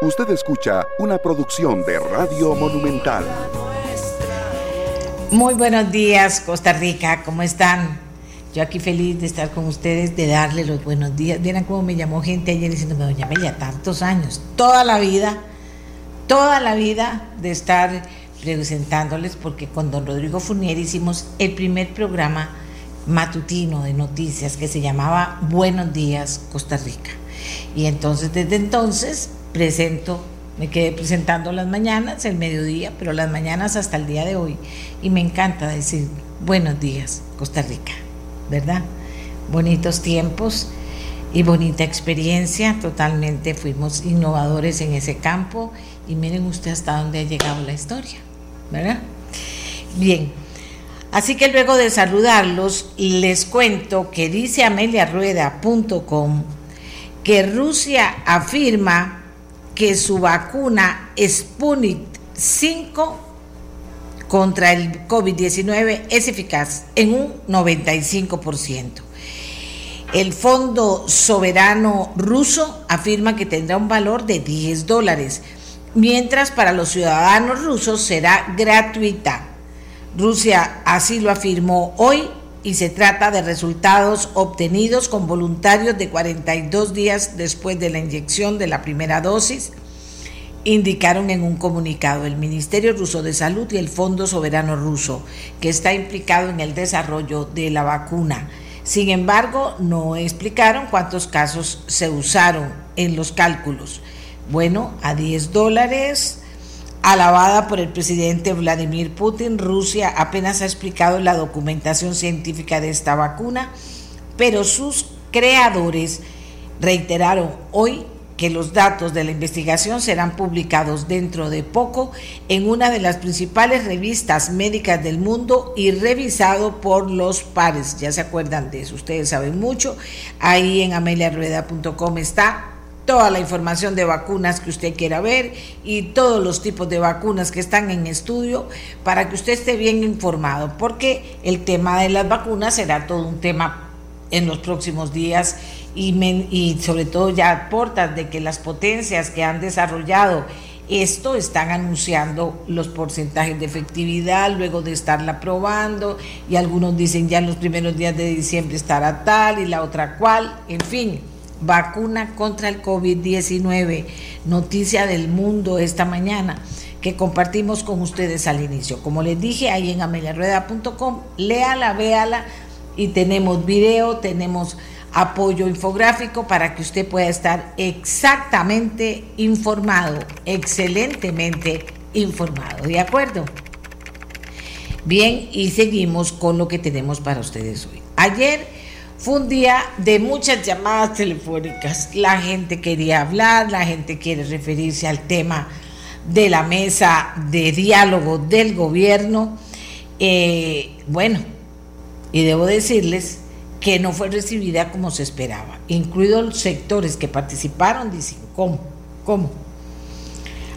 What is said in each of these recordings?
Usted escucha una producción de Radio Monumental. Muy buenos días, Costa Rica, ¿cómo están? Yo aquí feliz de estar con ustedes, de darle los buenos días. Vieran cómo me llamó gente ayer diciéndome, doña Amelia, tantos años, toda la vida, toda la vida de estar presentándoles, porque con don Rodrigo Furnier hicimos el primer programa matutino de noticias que se llamaba Buenos días, Costa Rica. Y entonces, desde entonces, presento, me quedé presentando las mañanas, el mediodía, pero las mañanas hasta el día de hoy. Y me encanta decir buenos días, Costa Rica, ¿verdad? Bonitos tiempos y bonita experiencia, totalmente fuimos innovadores en ese campo y miren usted hasta dónde ha llegado la historia, ¿verdad? Bien, así que luego de saludarlos, les cuento que dice ameliarueda.com que Rusia afirma que su vacuna Sputnik 5 contra el COVID-19 es eficaz en un 95%. El Fondo Soberano Ruso afirma que tendrá un valor de 10 dólares, mientras para los ciudadanos rusos será gratuita. Rusia así lo afirmó hoy y se trata de resultados obtenidos con voluntarios de 42 días después de la inyección de la primera dosis, indicaron en un comunicado el Ministerio Ruso de Salud y el Fondo Soberano Ruso, que está implicado en el desarrollo de la vacuna. Sin embargo, no explicaron cuántos casos se usaron en los cálculos. Bueno, a 10 dólares Alabada por el presidente Vladimir Putin, Rusia apenas ha explicado la documentación científica de esta vacuna, pero sus creadores reiteraron hoy que los datos de la investigación serán publicados dentro de poco en una de las principales revistas médicas del mundo y revisado por los pares. Ya se acuerdan de eso, ustedes saben mucho. Ahí en ameliarueda.com está toda la información de vacunas que usted quiera ver y todos los tipos de vacunas que están en estudio para que usted esté bien informado, porque el tema de las vacunas será todo un tema en los próximos días y, sobre todo ya aportas de que las potencias que han desarrollado esto están anunciando los porcentajes de efectividad luego de estarla probando y algunos dicen ya en los primeros días de diciembre estará tal y la otra cual, en fin vacuna contra el COVID-19, noticia del mundo esta mañana que compartimos con ustedes al inicio. Como les dije, ahí en ameliarueda.com, léala, véala y tenemos video, tenemos apoyo infográfico para que usted pueda estar exactamente informado, excelentemente informado. ¿De acuerdo? Bien, y seguimos con lo que tenemos para ustedes hoy. Ayer fue un día de muchas llamadas telefónicas. La gente quería hablar, la gente quiere referirse al tema de la mesa de diálogo del gobierno. Eh, bueno, y debo decirles que no fue recibida como se esperaba, incluidos los sectores que participaron, dicen, ¿cómo? ¿Cómo?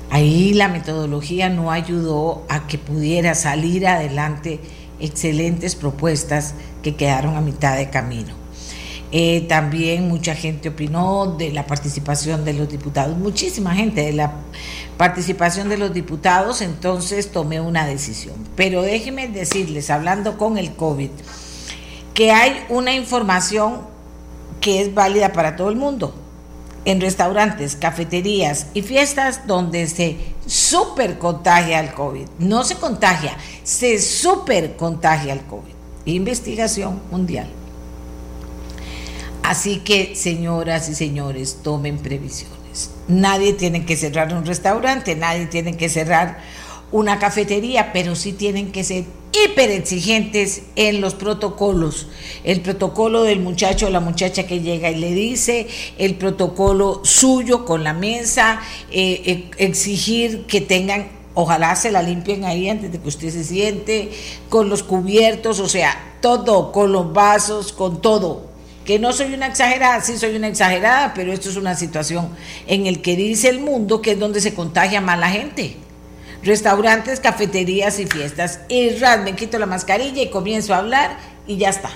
Ahí la metodología no ayudó a que pudiera salir adelante excelentes propuestas que quedaron a mitad de camino. Eh, también mucha gente opinó de la participación de los diputados, muchísima gente de la participación de los diputados, entonces tomé una decisión. Pero déjenme decirles, hablando con el COVID, que hay una información que es válida para todo el mundo. En restaurantes, cafeterías y fiestas donde se super contagia el COVID. No se contagia, se super contagia el COVID. Investigación mundial. Así que, señoras y señores, tomen previsiones. Nadie tiene que cerrar un restaurante, nadie tiene que cerrar una cafetería, pero sí tienen que ser hiper exigentes en los protocolos. El protocolo del muchacho o la muchacha que llega y le dice, el protocolo suyo con la mesa, eh, eh, exigir que tengan, ojalá se la limpien ahí antes de que usted se siente, con los cubiertos, o sea, todo, con los vasos, con todo. Que no soy una exagerada, sí soy una exagerada, pero esto es una situación en el que dice el mundo que es donde se contagia más la gente restaurantes, cafeterías y fiestas. Y ras, me quito la mascarilla y comienzo a hablar y ya está.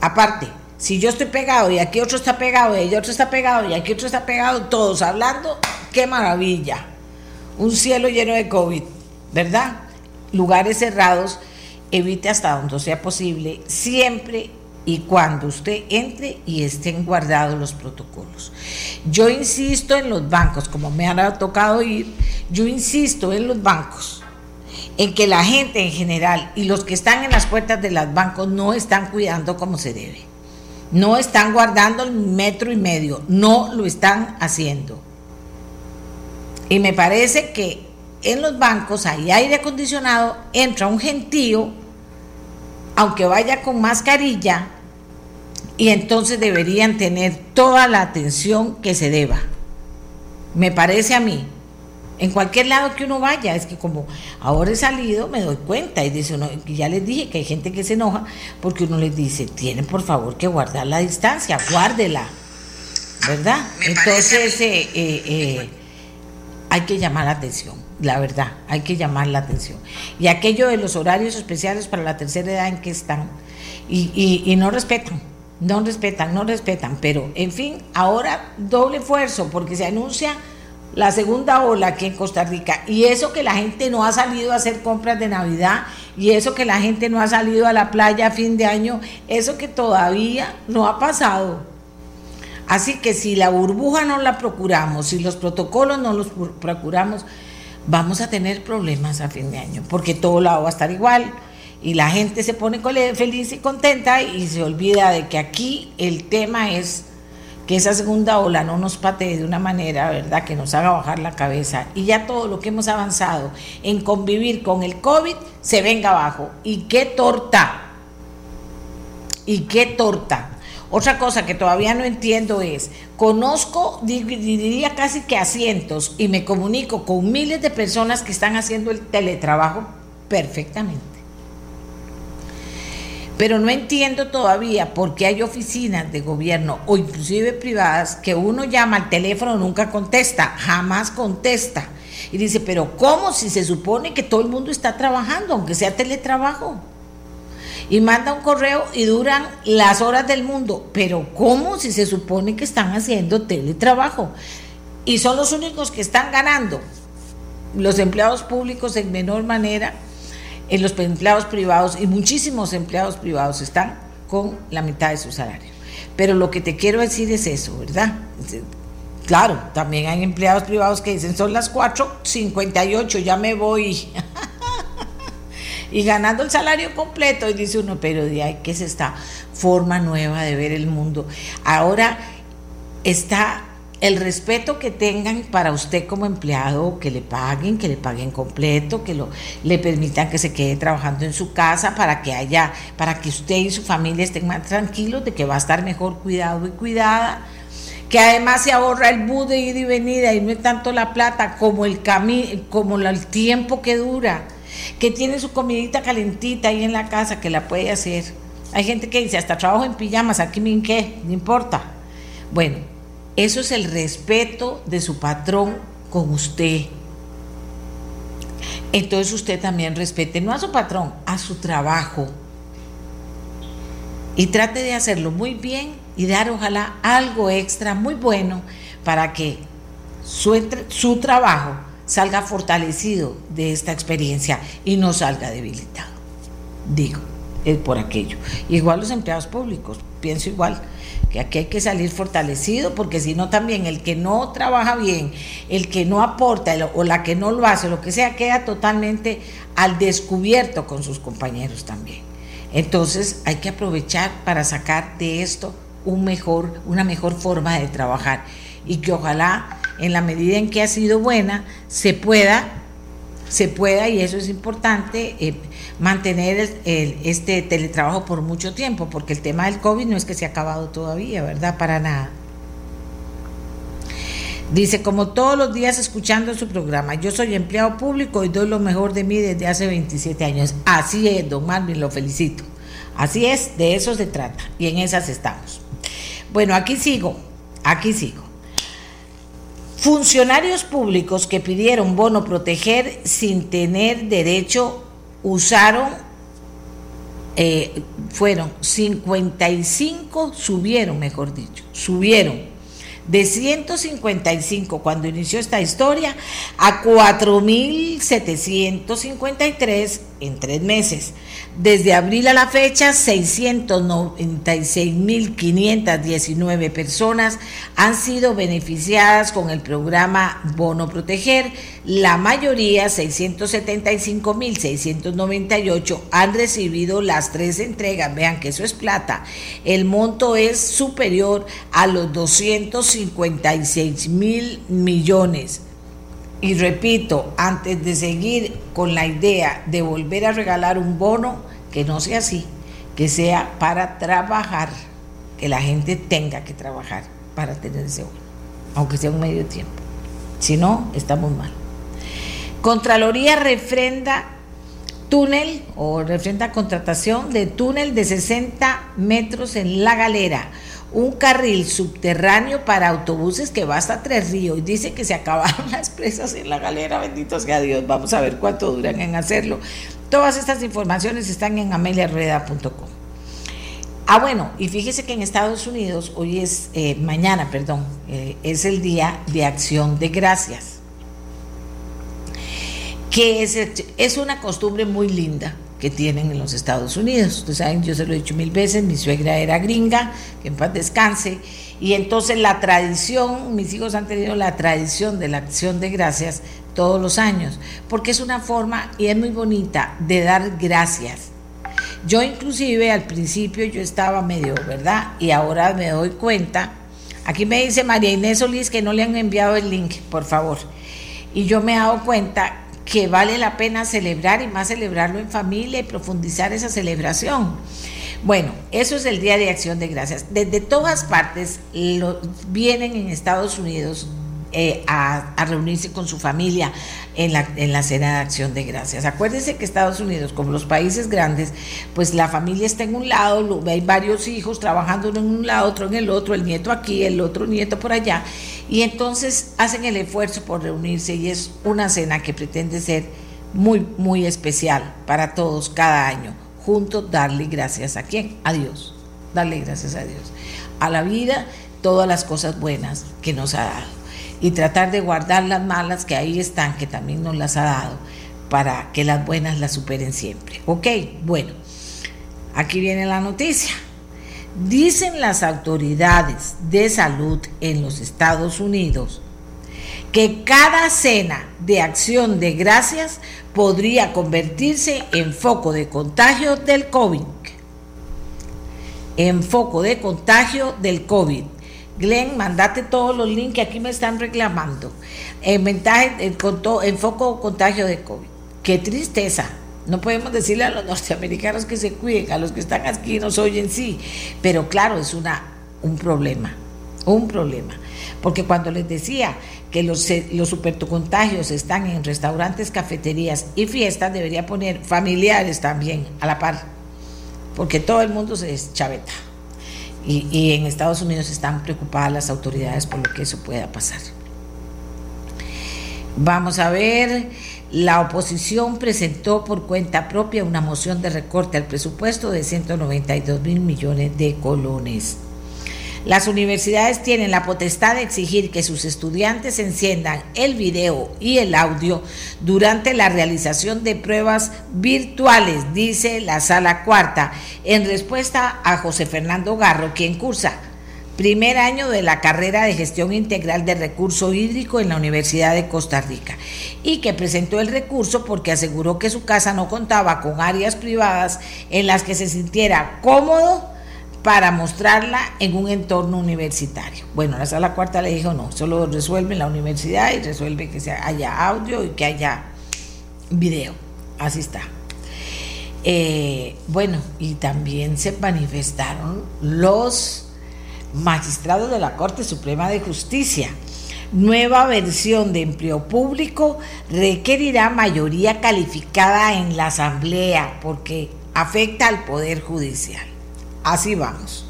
Aparte, Si yo estoy pegado y aquí otro está pegado y otro está pegado y aquí otro está pegado, todos hablando, qué maravilla. Un cielo lleno de COVID, ¿verdad? Lugares cerrados, evite hasta donde sea posible, siempre y cuando usted entre y estén guardados los protocolos. Yo insisto en los bancos, como me ha tocado ir, yo insisto en los bancos, en que la gente en general y los que están en las puertas de los bancos no están cuidando como se debe. No están guardando el metro y medio, no lo están haciendo. Y me parece que en los bancos hay aire acondicionado, entra un gentío, aunque vaya con mascarilla, y entonces deberían tener toda la atención que se deba. Me parece a mí. En cualquier lado que uno vaya, es que como ahora he salido, me doy cuenta y dice uno, ya les dije que hay gente que se enoja porque uno les dice, tienen por favor que guardar la distancia, guárdela, ¿verdad? Entonces eh, eh, eh, hay que llamar la atención, la verdad, hay que llamar la atención. Y aquello de los horarios especiales para la tercera edad en que están, y, no respetan no respetan, no respetan, pero en fin, ahora doble esfuerzo porque se anuncia la segunda ola aquí en Costa Rica y eso que la gente no ha salido a hacer compras de Navidad y eso que la gente no ha salido a la playa a fin de año, eso que todavía no ha pasado. Así que si la burbuja no la procuramos, si los protocolos no los procuramos, vamos a tener problemas a fin de año, porque todo lado va a estar igual y la gente se pone feliz y contenta y se olvida de que aquí el tema es que esa segunda ola no nos patee de una manera, ¿verdad?, que nos haga bajar la cabeza y ya todo lo que hemos avanzado en convivir con el COVID se venga abajo. ¿Y qué torta? ¿Y qué torta? Otra cosa que todavía no entiendo es, conozco, diría casi que a cientos, y me comunico con miles de personas que están haciendo el teletrabajo perfectamente. Pero no entiendo todavía por qué hay oficinas de gobierno o inclusive privadas que uno llama al teléfono nunca contesta, jamás contesta. Y dice, pero ¿cómo si se supone que todo el mundo está trabajando, aunque sea teletrabajo? Y manda un correo y duran las horas del mundo. Pero ¿cómo si se supone que están haciendo teletrabajo? Y son los únicos que están ganando. Los empleados públicos en menor manera en los empleados privados y muchísimos empleados privados están con la mitad de su salario. Pero lo que te quiero decir es eso, ¿verdad? Claro, también hay empleados privados que dicen son las 4.58, ya me voy. y ganando el salario completo. Y dice uno, pero de ahí que es esta forma nueva de ver el mundo. Ahora está el respeto que tengan para usted como empleado, que le paguen, que le paguen completo, que lo, le permitan que se quede trabajando en su casa para que haya, para que usted y su familia estén más tranquilos de que va a estar mejor cuidado y cuidada, que además se ahorra el bus de ida y venida y no es tanto la plata como el como el tiempo que dura, que tiene su comidita calentita ahí en la casa que la puede hacer. Hay gente que dice, hasta trabajo en pijamas, aquí me qué, no importa. Bueno, eso es el respeto de su patrón con usted. Entonces usted también respete, no a su patrón, a su trabajo. Y trate de hacerlo muy bien y dar ojalá algo extra muy bueno para que su, su trabajo salga fortalecido de esta experiencia y no salga debilitado. Digo, es por aquello. Igual los empleados públicos, pienso igual que aquí hay que salir fortalecido, porque si no también el que no trabaja bien, el que no aporta o la que no lo hace, lo que sea, queda totalmente al descubierto con sus compañeros también. Entonces hay que aprovechar para sacar de esto un mejor, una mejor forma de trabajar y que ojalá en la medida en que ha sido buena se pueda se pueda, y eso es importante, eh, mantener este teletrabajo por mucho tiempo, porque el tema del COVID no es que se ha acabado todavía, ¿verdad? Para nada. Dice, como todos los días escuchando su programa, yo soy empleado público y doy lo mejor de mí desde hace 27 años. Así es, don Marvin, lo felicito. Así es, de eso se trata y en esas estamos. Bueno, aquí sigo, aquí sigo. Funcionarios públicos que pidieron bono proteger sin tener derecho usaron, eh, fueron 55, subieron, mejor dicho, subieron de 155 cuando inició esta historia a 4.753 en tres meses. Desde abril a la fecha, 696.519 personas han sido beneficiadas con el programa Bono Proteger. La mayoría, 675.698, han recibido las tres entregas. Vean que eso es plata. El monto es superior a los 256 mil millones. Y repito, antes de seguir con la idea de volver a regalar un bono, que no sea así, que sea para trabajar, que la gente tenga que trabajar para tener ese bono, aunque sea un medio tiempo. Si no, estamos mal. Contraloría refrenda túnel o refrenda contratación de túnel de 60 metros en La Galera un carril subterráneo para autobuses que va hasta Tres Ríos. Dice que se acabaron las presas en la galera, bendito sea Dios. Vamos a ver cuánto duran en hacerlo. Todas estas informaciones están en ameliarrueda.com. Ah, bueno, y fíjese que en Estados Unidos, hoy es, eh, mañana, perdón, eh, es el Día de Acción de Gracias. Que es, es una costumbre muy linda que tienen en los Estados Unidos. Ustedes saben, yo se lo he dicho mil veces, mi suegra era gringa, que en paz descanse, y entonces la tradición, mis hijos han tenido la tradición de la acción de gracias todos los años, porque es una forma, y es muy bonita, de dar gracias. Yo inclusive al principio yo estaba medio, ¿verdad? Y ahora me doy cuenta, aquí me dice María Inés Solís que no le han enviado el link, por favor. Y yo me he dado cuenta que vale la pena celebrar y más celebrarlo en familia y profundizar esa celebración. Bueno, eso es el Día de Acción de Gracias. Desde todas partes vienen en Estados Unidos eh, a, reunirse con su familia en la, en la cena de acción de gracias. Acuérdense que Estados Unidos, como los países grandes, pues la familia está en un lado, hay varios hijos trabajando en un lado, otro en el otro, el nieto aquí, el otro nieto por allá, y entonces hacen el esfuerzo por reunirse y es una cena que pretende ser muy, muy especial para todos cada año. Juntos darle gracias a quién? A Dios. Darle gracias a Dios. A la vida, todas las cosas buenas que nos ha dado y tratar de guardar las malas que ahí están, que también nos las ha dado, para que las buenas las superen siempre. Ok, bueno, aquí viene la noticia. Dicen las autoridades de salud en los Estados Unidos que cada cena de acción de gracias podría convertirse en foco de contagio del COVID. En foco de contagio del COVID. Glenn, mandate todos los links que aquí me están reclamando. En, en, en foco contagio de COVID. Qué tristeza. No podemos decirle a los norteamericanos que se cuiden, a los que están aquí nos oyen, sí. Pero claro, es una, un problema, un problema. Porque cuando les decía que los, los supercontagios están en restaurantes, cafeterías y fiestas, debería poner familiares también a la par. Porque todo el mundo se deschaveta. Y, en Estados Unidos están preocupadas las autoridades por lo que eso pueda pasar. Vamos a ver, la oposición presentó por cuenta propia una moción de recorte al presupuesto de 192 mil millones de colones. Las universidades tienen la potestad de exigir que sus estudiantes enciendan el video y el audio durante la realización de pruebas virtuales, dice la sala cuarta, en respuesta a José Fernando Garro, quien cursa primer año de la carrera de gestión integral de recurso hídrico en la Universidad de Costa Rica y que presentó el recurso porque aseguró que su casa no contaba con áreas privadas en las que se sintiera cómodo para mostrarla en un entorno universitario. Bueno, la sala cuarta le dijo no, solo resuelve la universidad y resuelve que haya audio y que haya video. Así está. Eh, bueno, y también se manifestaron los magistrados de la Corte Suprema de Justicia. Nueva versión de empleo público requerirá mayoría calificada en la Asamblea porque afecta al Poder Judicial. Así vamos.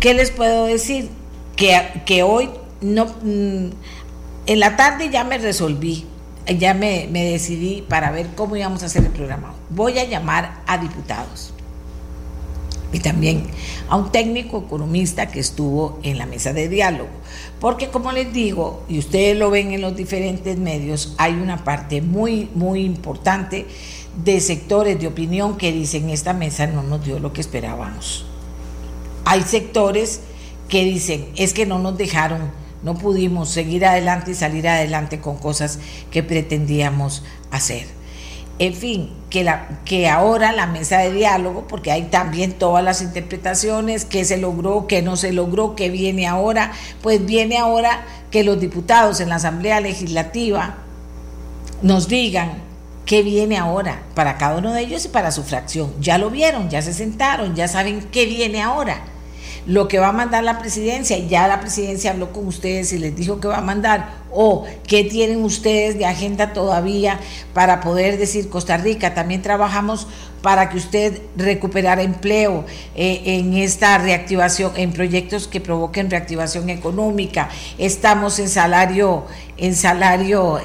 ¿Qué les puedo decir? Que, hoy no... Mm, en la tarde ya me resolví, ya me, decidí para ver cómo íbamos a hacer el programa. Voy a llamar a diputados. y también a un técnico economista que estuvo en la mesa de diálogo. Porque como les digo, y ustedes lo ven en los diferentes medios, hay una parte muy, muy importante de sectores de opinión que dicen esta mesa no nos dio lo que esperábamos. Hay sectores que dicen es que no nos dejaron, no pudimos seguir adelante y salir adelante con cosas que pretendíamos hacer. En fin, que, la, que ahora la mesa de diálogo, porque hay también todas las interpretaciones, qué se logró, qué no se logró, qué viene ahora, pues viene ahora que los diputados en la Asamblea Legislativa nos digan qué viene ahora para cada uno de ellos y para su fracción. Ya lo vieron, ya se sentaron, ya saben qué viene ahora. Lo que va a mandar la presidencia, ya la presidencia habló con ustedes y les dijo que va a mandar, o qué tienen ustedes de agenda todavía para poder decir Costa Rica, también trabajamos para que usted recuperara empleo eh, en esta reactivación, en proyectos que provoquen reactivación económica, estamos en salario, en salario,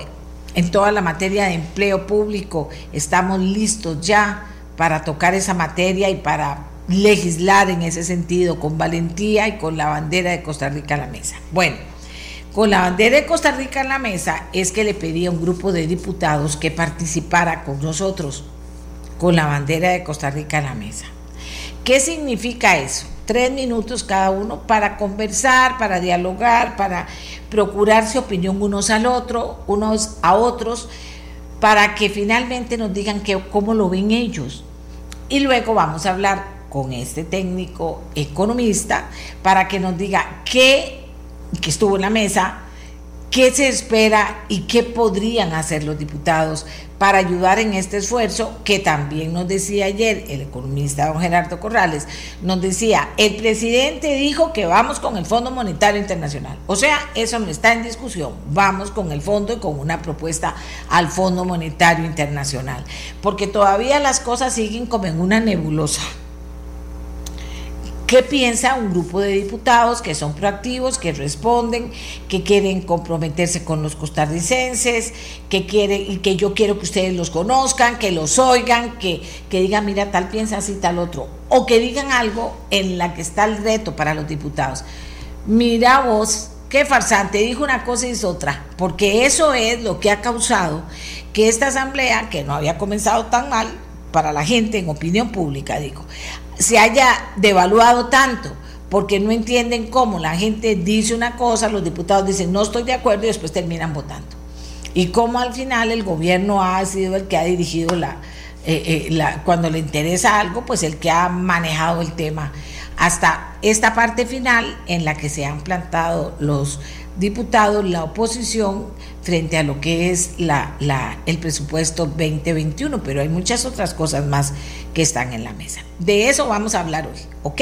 en toda la materia de empleo público, estamos listos ya para tocar esa materia y para legislar en ese sentido con valentía y con la bandera de Costa Rica en la mesa. Bueno, con la bandera de Costa Rica en la mesa es que le pedí a un grupo de diputados que participara con nosotros con la bandera de Costa Rica en la mesa. ¿Qué significa eso? Tres minutos cada uno para conversar, para dialogar, para procurarse opinión unos al otro, unos a otros, para que finalmente nos digan cómo lo ven ellos. Y luego vamos a hablar con este técnico economista para que nos diga qué, que estuvo en la mesa, qué se espera y qué podrían hacer los diputados para ayudar en este esfuerzo que también nos decía ayer el economista don Gerardo Corrales, nos decía, el presidente dijo que vamos con el Fondo Monetario Internacional. O sea, eso no está en discusión, vamos con el fondo y con una propuesta al Fondo Monetario Internacional, porque todavía las cosas siguen como en una nebulosa. ¿Qué piensa un grupo de diputados que son proactivos, que responden, que quieren comprometerse con los costarricenses, que quieren y que yo quiero que ustedes los conozcan, que los oigan, que, que digan, mira, tal piensa así, tal otro, o que digan algo en la que está el reto para los diputados. Mira vos, qué farsante, dijo una cosa y es otra, porque eso es lo que ha causado que esta asamblea, que no había comenzado tan mal para la gente en opinión pública, digo, se haya devaluado tanto, porque no entienden cómo la gente dice una cosa, los diputados dicen no estoy de acuerdo y después terminan votando. Y cómo al final el gobierno ha sido el que ha dirigido la, eh, eh, cuando le interesa algo, pues el que ha manejado el tema hasta esta parte final en la que se han plantado los diputados, la oposición, frente a lo que es la, el presupuesto 2021, pero hay muchas otras cosas más que están en la mesa. De eso vamos a hablar hoy, ¿ok?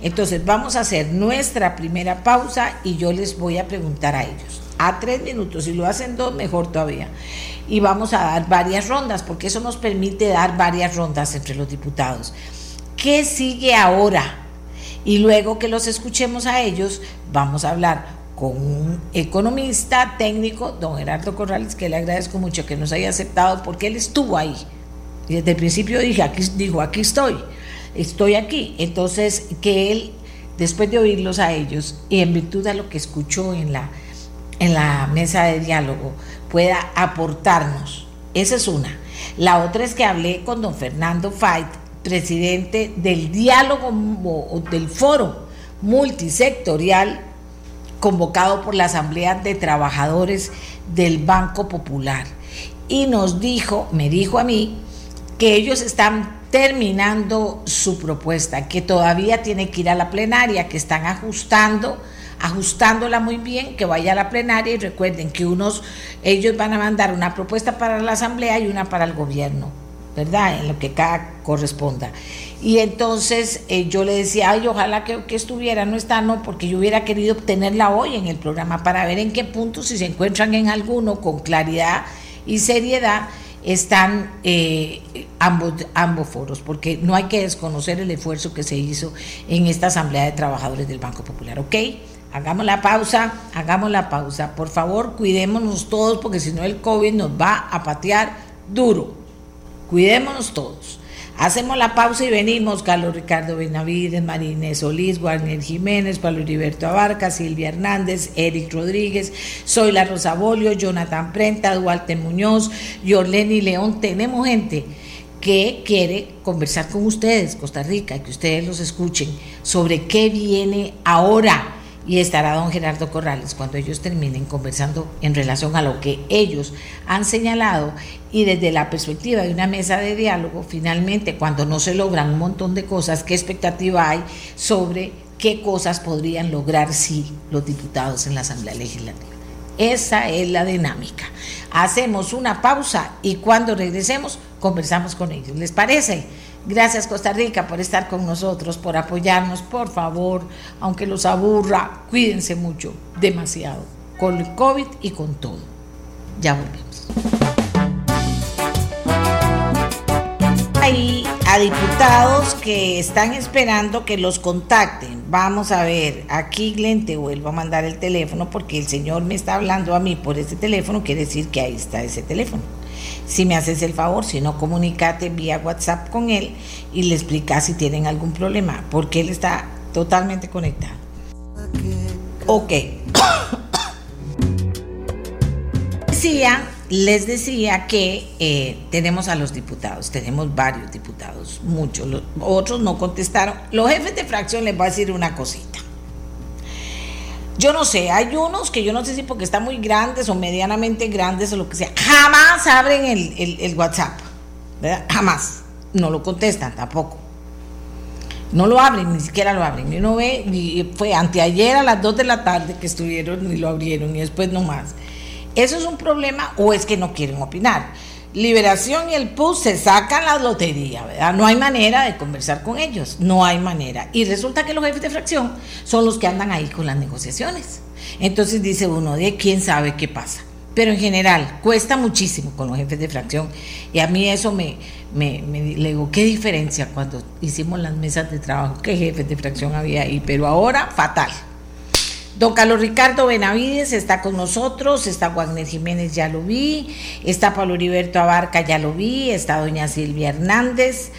Entonces vamos a hacer nuestra primera pausa y yo les voy a preguntar a ellos. A tres minutos, si lo hacen dos, mejor todavía. Y vamos a dar varias rondas, porque eso nos permite dar varias rondas entre los diputados. ¿Qué sigue ahora? Y luego que los escuchemos a ellos, vamos a hablar con un economista técnico, don Gerardo Corrales, que le agradezco mucho que nos haya aceptado porque él estuvo ahí. Y desde el principio dijo, aquí estoy, estoy aquí. Entonces, que él, después de oírlos a ellos y en virtud de lo que escuchó en la, en la mesa de diálogo, pueda aportarnos. Esa es una. La otra es que hablé con don Fernando Fait, presidente del diálogo o del foro multisectorial convocado por la Asamblea de Trabajadores del Banco Popular. Y nos dijo, me dijo a mí, que ellos están terminando su propuesta, que todavía tiene que ir a la plenaria, que están ajustando, ajustándola muy bien, que vaya a la plenaria y recuerden que unos, ellos van a mandar una propuesta para la asamblea y una para el gobierno, ¿verdad? En lo que cada corresponda. Y entonces eh, yo le decía, ay, ojalá que, estuviera, no está, no, porque yo hubiera querido obtenerla hoy en el programa para ver en qué punto, si se encuentran en alguno, con claridad y seriedad, están eh, ambos, ambos foros, porque no hay que desconocer el esfuerzo que se hizo en esta Asamblea de Trabajadores del Banco Popular, ¿ok? Hagamos la pausa, hagamos la pausa. Por favor, cuidémonos todos, porque si no el COVID nos va a patear duro. Cuidémonos todos. Hacemos la pausa y venimos. Carlos Ricardo Benavides, Marínez Solís, Warner Jiménez, Pablo Heriberto Abarca, Silvia Hernández, Eric Rodríguez, Soy la Rosa Bolio, Jonathan Prenta, Duarte Muñoz, Yorleni León. Tenemos gente que quiere conversar con ustedes, Costa Rica, que ustedes los escuchen sobre qué viene ahora y estará don Gerardo Corrales cuando ellos terminen conversando en relación a lo que ellos han señalado y desde la perspectiva de una mesa de diálogo, finalmente cuando no se logran un montón de cosas, qué expectativa hay sobre qué cosas podrían lograr si los diputados en la Asamblea Legislativa. Esa es la dinámica. Hacemos una pausa y cuando regresemos conversamos con ellos. ¿Les parece? Gracias Costa Rica por estar con nosotros, por apoyarnos. Por favor, aunque los aburra, cuídense mucho, demasiado, con el COVID y con todo. Ya volvemos. Hay a diputados que están esperando que los contacten. Vamos a ver, aquí Glenn te vuelvo a mandar el teléfono porque el señor me está hablando a mí por ese teléfono, quiere decir que ahí está ese teléfono. Si me haces el favor, si no, comunícate vía WhatsApp con él y le explicas si tienen algún problema, porque él está totalmente conectado. Ok. decía, les decía que eh, tenemos a los diputados, tenemos varios diputados, muchos, otros no contestaron. Los jefes de fracción les voy a decir una cosita. Yo no sé, hay unos que yo no sé si porque están muy grandes o medianamente grandes o lo que sea, jamás abren el, WhatsApp, ¿verdad? Jamás. No lo contestan tampoco. No lo abren, ni siquiera lo abren. Y uno ve, fue anteayer a las 2 de la tarde que estuvieron y lo abrieron y después no más. ¿Eso es un problema o es que no quieren opinar? Liberación y el PUS se sacan la lotería, ¿verdad? No hay manera de conversar con ellos, no hay manera. Y resulta que los jefes de fracción son los que andan ahí con las negociaciones. Entonces dice uno, de quién sabe qué pasa. Pero en general, cuesta muchísimo con los jefes de fracción. Y a mí eso me, me, me le digo, ¿qué diferencia cuando hicimos las mesas de trabajo? ¿Qué jefes de fracción había ahí? Pero ahora, fatal. Don Carlos Ricardo Benavides está con nosotros, está Wagner Jiménez, ya lo vi, está Pablo Heriberto Abarca, ya lo vi, está doña Silvia Hernández,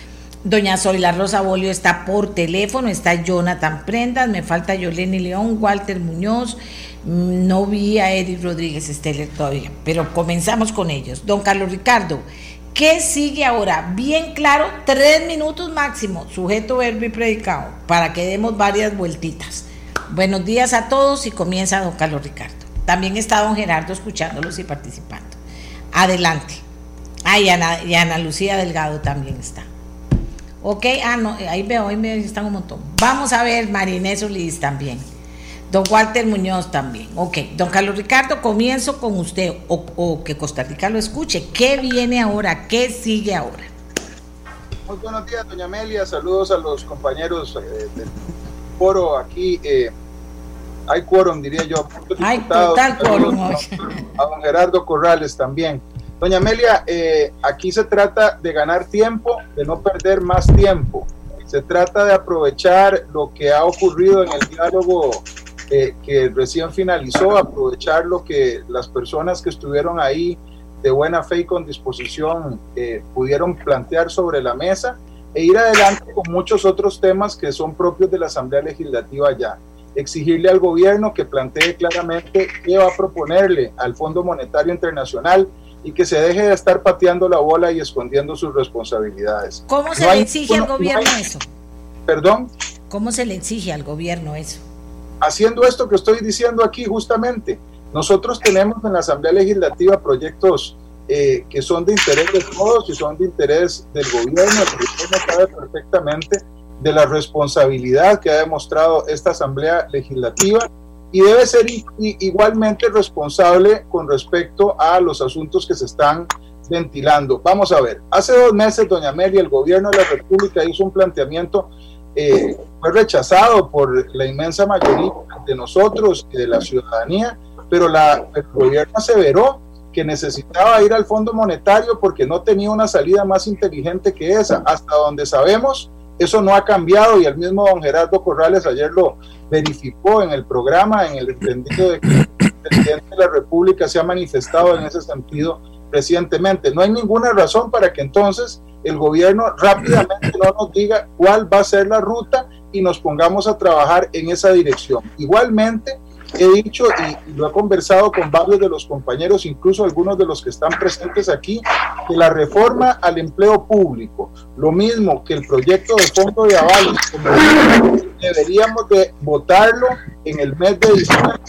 doña Zoila Rosa Bolio está por teléfono, está Jonathan Prendas, me falta Yoleni León, Walter Muñoz, no vi a Eric Rodríguez Esteller todavía, pero comenzamos con ellos. Don Carlos Ricardo, ¿qué sigue ahora? Bien claro, tres minutos máximo, sujeto, verbo y predicado, para que demos varias vueltitas. Buenos días a todos y comienza don Carlos Ricardo. También está don Gerardo escuchándolos y participando. Adelante. Ah, y Ana, Lucía Delgado también está. Ok, ah, no, ahí veo, ahí me están un montón. Vamos a ver, Marinés Solís también. Don Walter Muñoz también. Ok, don Carlos Ricardo, comienzo con usted o, que Costa Rica lo escuche. ¿Qué viene ahora? ¿Qué sigue ahora? Muy buenos días, doña Amelia. Saludos a los compañeros eh, del foro aquí. Eh, hay quórum, diría yo. Hay total quórum. A, don Gerardo Corrales también. Doña Amelia, eh, aquí se trata de ganar tiempo, de no perder más tiempo. Se trata de aprovechar lo que ha ocurrido en el diálogo eh, que recién finalizó, aprovechar lo que las personas que estuvieron ahí de buena fe y con disposición eh, pudieron plantear sobre la mesa e ir adelante con muchos otros temas que son propios de la Asamblea Legislativa ya exigirle al gobierno que plantee claramente qué va a proponerle al Fondo Monetario Internacional y que se deje de estar pateando la bola y escondiendo sus responsabilidades. ¿Cómo se le exige al gobierno eso? ¿Perdón? ¿Cómo se le exige al gobierno eso? Haciendo esto que estoy diciendo aquí justamente. Nosotros tenemos en la Asamblea Legislativa proyectos eh, que son de interés de todos y son de interés del gobierno. El gobierno sabe perfectamente de la responsabilidad que ha demostrado esta Asamblea Legislativa y debe ser igualmente responsable con respecto a los asuntos que se están ventilando. Vamos a ver, hace dos meses, doña Amelia, el gobierno de la República hizo un planteamiento, eh, fue rechazado por la inmensa mayoría de nosotros y de la ciudadanía, pero la, el gobierno aseveró que necesitaba ir al Fondo Monetario porque no tenía una salida más inteligente que esa. Hasta donde sabemos, eso no ha cambiado y el mismo don Gerardo Corrales ayer lo verificó en el programa, en el entendido de que el presidente de la República se ha manifestado en ese sentido recientemente. No hay ninguna razón para que entonces el gobierno rápidamente no nos diga cuál va a ser la ruta y nos pongamos a trabajar en esa dirección. Igualmente, he dicho y, lo he conversado con varios de los compañeros, incluso algunos de los que están presentes aquí, que la reforma al empleo público, lo mismo que el proyecto de fondo de avales, deberíamos de votarlo en el mes de diciembre.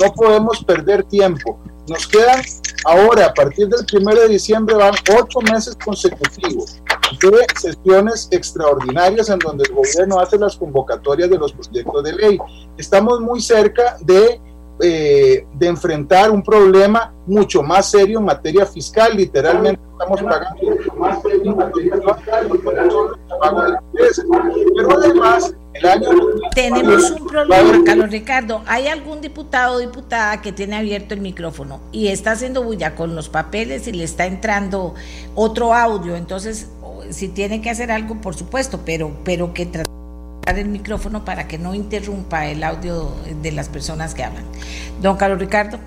No podemos perder tiempo. Nos quedan ahora, a partir del 1 de diciembre, van ocho meses consecutivos de sesiones extraordinarias en donde el gobierno hace las convocatorias de los proyectos de ley. Estamos muy cerca de, eh, de enfrentar un problema mucho más serio en materia fiscal. Literalmente estamos pagando mucho más serio en materia fiscal, Pero además, el año... Tenemos un problema, Carlos Ricardo. ¿Hay algún diputado o diputada que tiene abierto el micrófono y está haciendo bulla con los papeles y le está entrando otro audio? Entonces, si tiene que hacer algo, por supuesto, pero, pero que tratar el micrófono para que no interrumpa el audio de las personas que hablan. Don Carlos Ricardo.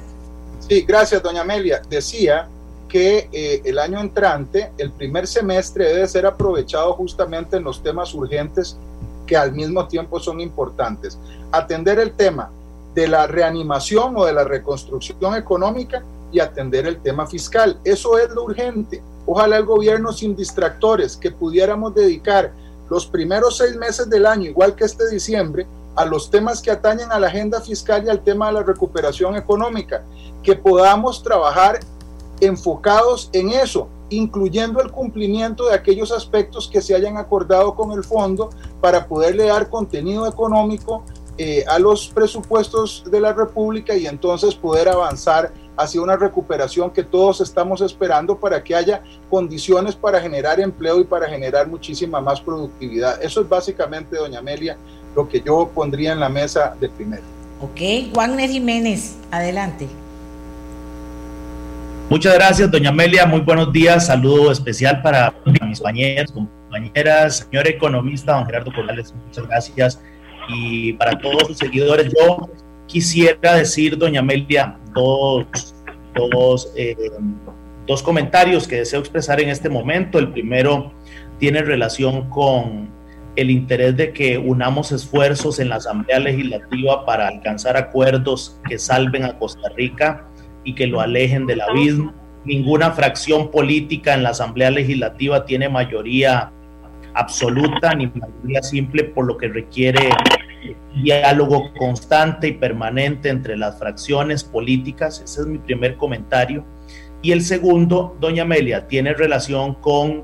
Sí, gracias, doña Amelia. Decía que eh, el año entrante, el primer semestre debe ser aprovechado justamente en los temas urgentes que al mismo tiempo son importantes. Atender el tema de la reanimación o de la reconstrucción económica y atender el tema fiscal. Eso es lo urgente. Ojalá el gobierno sin distractores, que pudiéramos dedicar los primeros seis meses del año, igual que este diciembre, a los temas que atañen a la agenda fiscal y al tema de la recuperación económica, que podamos trabajar enfocados en eso, incluyendo el cumplimiento de aquellos aspectos que se hayan acordado con el fondo para poderle dar contenido económico eh, a los presupuestos de la República y entonces poder avanzar hacia una recuperación que todos estamos esperando para que haya condiciones para generar empleo y para generar muchísima más productividad. Eso es básicamente, doña Amelia, lo que yo pondría en la mesa de primero. Ok, Wagner Jiménez, adelante. Muchas gracias, doña Amelia. Muy buenos días. Saludo especial para mis compañeros, compañeras, señor economista, don Gerardo Corrales. Muchas gracias. Y para todos sus seguidores, yo quisiera decir, doña Amelia, dos, dos, eh, dos comentarios que deseo expresar en este momento. El primero tiene relación con el interés de que unamos esfuerzos en la Asamblea Legislativa para alcanzar acuerdos que salven a Costa Rica y que lo alejen del abismo. Ninguna fracción política en la Asamblea Legislativa tiene mayoría absoluta ni mayoría simple, por lo que requiere diálogo constante y permanente entre las fracciones políticas. Ese es mi primer comentario. Y el segundo, doña Amelia, tiene relación con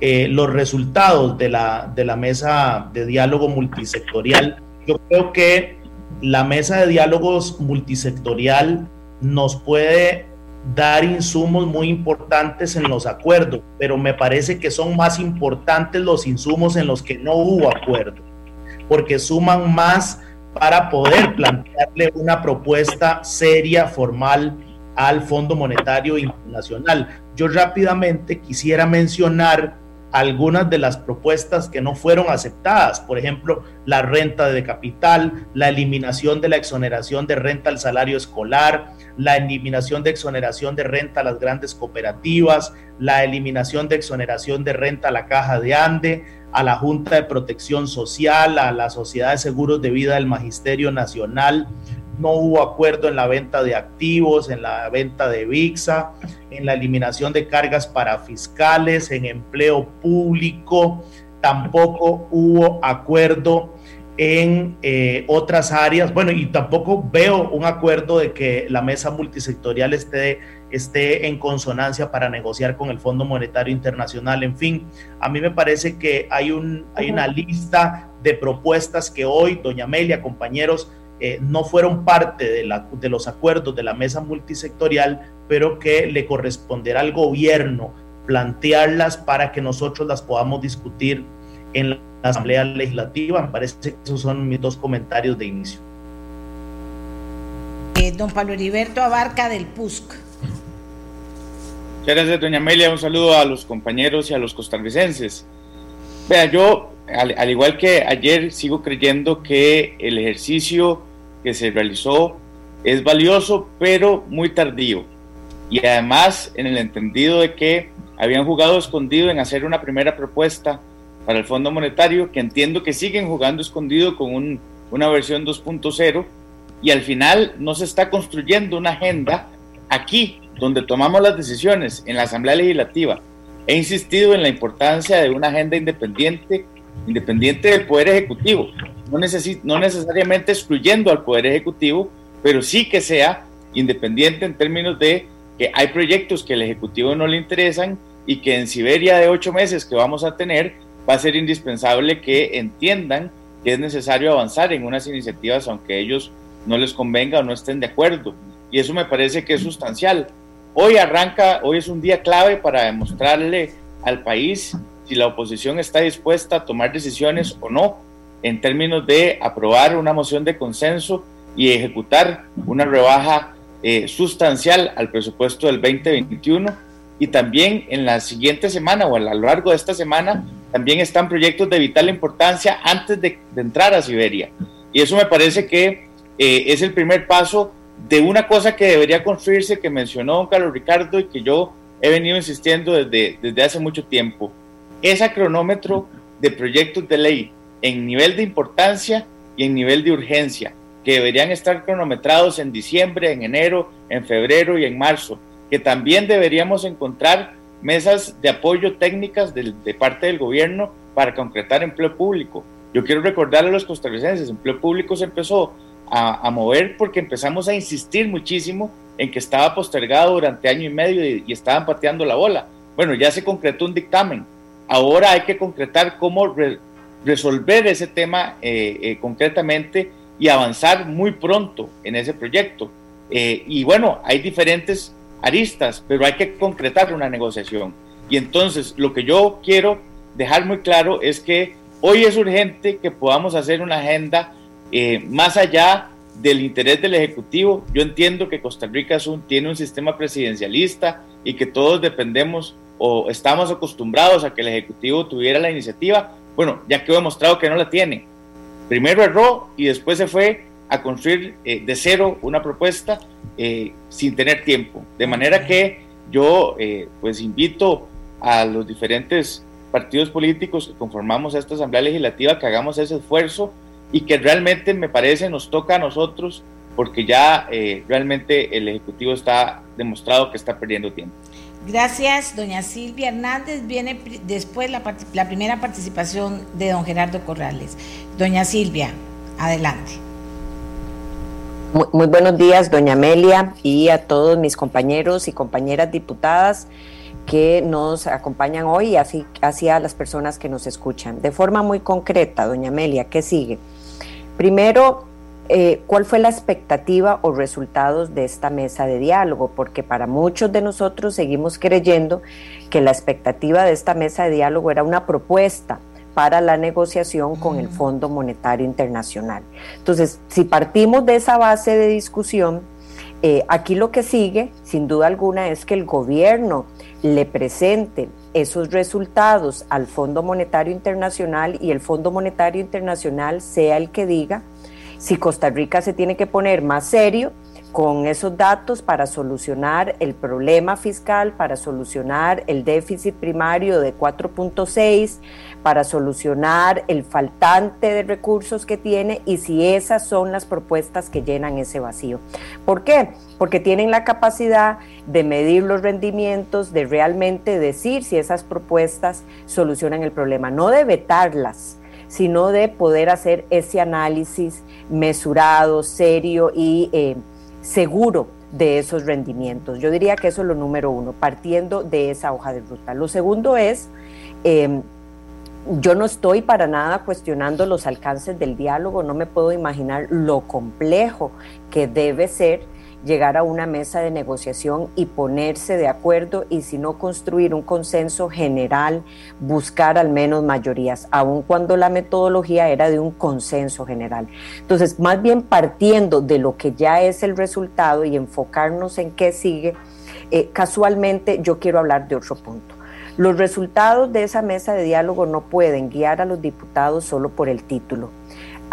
eh, los resultados de la, de la mesa de diálogo multisectorial. Yo creo que la mesa de diálogos multisectorial nos puede dar insumos muy importantes en los acuerdos, pero me parece que son más importantes los insumos en los que no hubo acuerdo porque suman más para poder plantearle una propuesta seria, formal al Fondo Monetario Internacional. Yo rápidamente quisiera mencionar algunas de las propuestas que no fueron aceptadas, por ejemplo, la renta de capital, la eliminación de la exoneración de renta al salario escolar, la eliminación de exoneración de renta a las grandes cooperativas, la eliminación de exoneración de renta a la caja de Ande, a la Junta de Protección Social, a la Sociedad de Seguros de Vida del Magisterio Nacional. No hubo acuerdo en la venta de activos, en la venta de VIXA, en la eliminación de cargas para fiscales, en empleo público. Tampoco hubo acuerdo en eh, otras áreas. Bueno, y tampoco veo un acuerdo de que la mesa multisectorial esté esté en consonancia para negociar con el Fondo Monetario Internacional. En fin, a mí me parece que hay, un, hay una lista de propuestas que hoy, doña Amelia, compañeros, eh, no fueron parte de, la, de los acuerdos de la mesa multisectorial, pero que le corresponderá al gobierno plantearlas para que nosotros las podamos discutir en la Asamblea Legislativa. Me parece que esos son mis dos comentarios de inicio. Eh, don Pablo Heriberto Abarca del PUSC. Muchas gracias, doña Amelia. Un saludo a los compañeros y a los costarricenses. Vea, yo, al, igual que ayer, sigo creyendo que el ejercicio que se realizó es valioso, pero muy tardío. y además en el entendido de que habían jugado escondido en hacer una primera propuesta para el Fondo Monetario, que entiendo que siguen jugando escondido con una versión 2.0 y al final no se está construyendo una agenda aquí, donde tomamos las decisiones, en la Asamblea Legislativa. He insistido en la importancia de una agenda independiente, independiente del Poder Ejecutivo, no, no necesariamente excluyendo al Poder Ejecutivo, pero sí que sea independiente en términos de que hay proyectos que al Ejecutivo no le interesan y que en Siberia de ocho meses que vamos a tener va a ser indispensable que entiendan que es necesario avanzar en unas iniciativas aunque ellos no les convenga o no estén de acuerdo. Y eso me parece que es sustancial. Hoy arranca, hoy es un día clave para demostrarle al país si la oposición está dispuesta a tomar decisiones o no en términos de aprobar una moción de consenso y ejecutar una rebaja eh, sustancial al presupuesto del 2021 y también en la siguiente semana o a lo largo de esta semana también están proyectos de vital importancia antes de, entrar a Siberia. Y eso me parece que eh, es el primer paso de una cosa que debería construirse, que mencionó don Carlos Ricardo y que yo he venido insistiendo desde, desde hace mucho tiempo. Ese cronómetro de proyectos de ley en nivel de importancia y en nivel de urgencia que deberían estar cronometrados en diciembre, en enero, en febrero y en marzo, que también deberíamos encontrar mesas de apoyo técnicas de, parte del gobierno para concretar empleo público. Yo quiero recordarle a los costarricenses, empleo público se empezó a, mover porque empezamos a insistir muchísimo en que estaba postergado durante año y medio y, estaban pateando la bola. Bueno, ya se concretó un dictamen. Ahora hay que concretar cómo resolver ese tema eh, eh, concretamente y avanzar muy pronto en ese proyecto. Eh, y bueno, hay diferentes aristas, pero hay que concretar una negociación. Y entonces lo que yo quiero dejar muy claro es que hoy es urgente que podamos hacer una agenda más allá del interés del Ejecutivo. Yo entiendo que Costa Rica un, tiene un sistema presidencialista y que todos dependemos o estamos acostumbrados a que el Ejecutivo tuviera la iniciativa. Bueno, ya quedó demostrado que no la tiene primero erró y después se fue a construir eh, de cero una propuesta eh, sin tener tiempo. De manera que yo eh, pues invito a los diferentes partidos políticos que conformamos esta Asamblea Legislativa que hagamos ese esfuerzo y que realmente me parece nos toca a nosotros porque ya realmente el Ejecutivo está demostrado que está perdiendo tiempo. Gracias, doña Silvia Hernández. Viene después la, la, primera participación de don Gerardo Corrales. Doña Silvia, adelante. Muy, buenos días, doña Amelia, y a todos mis compañeros y compañeras diputadas que nos acompañan hoy y así, así a las personas que nos escuchan. De forma muy concreta, doña Amelia, ¿qué sigue? Primero, eh, cuál fue la expectativa o resultados de esta mesa de diálogo, porque para muchos de nosotros seguimos creyendo que la expectativa de esta mesa de diálogo era una propuesta para la negociación con el mm. Fondo Monetario Internacional. Entonces, si partimos de esa base de discusión, eh, aquí lo que sigue, sin duda alguna, es que el gobierno le presente esos resultados al Fondo Monetario Internacional y el Fondo Monetario Internacional sea el que diga si Costa Rica se tiene que poner más serio con esos datos para solucionar el problema fiscal, para solucionar el déficit primario de 4.6, para solucionar el faltante de recursos que tiene y si esas son las propuestas que llenan ese vacío. ¿Por qué? Porque tienen la capacidad de medir los rendimientos, de realmente decir si esas propuestas solucionan el problema, no de vetarlas sino de poder hacer ese análisis mesurado, serio y eh, seguro de esos rendimientos. Yo diría que eso es lo número uno, partiendo de esa hoja de ruta. Lo segundo es, em, yo no estoy para nada cuestionando los alcances del diálogo, no me puedo imaginar lo complejo que debe ser llegar a una mesa de negociación y ponerse de acuerdo y si no construir un consenso general, buscar al menos mayorías, aun cuando la metodología era de un consenso general. Entonces, más bien partiendo de lo que ya es el resultado y enfocarnos en qué sigue, eh, casualmente yo quiero hablar de otro punto. Los resultados de esa mesa de diálogo no pueden guiar a los diputados solo por el título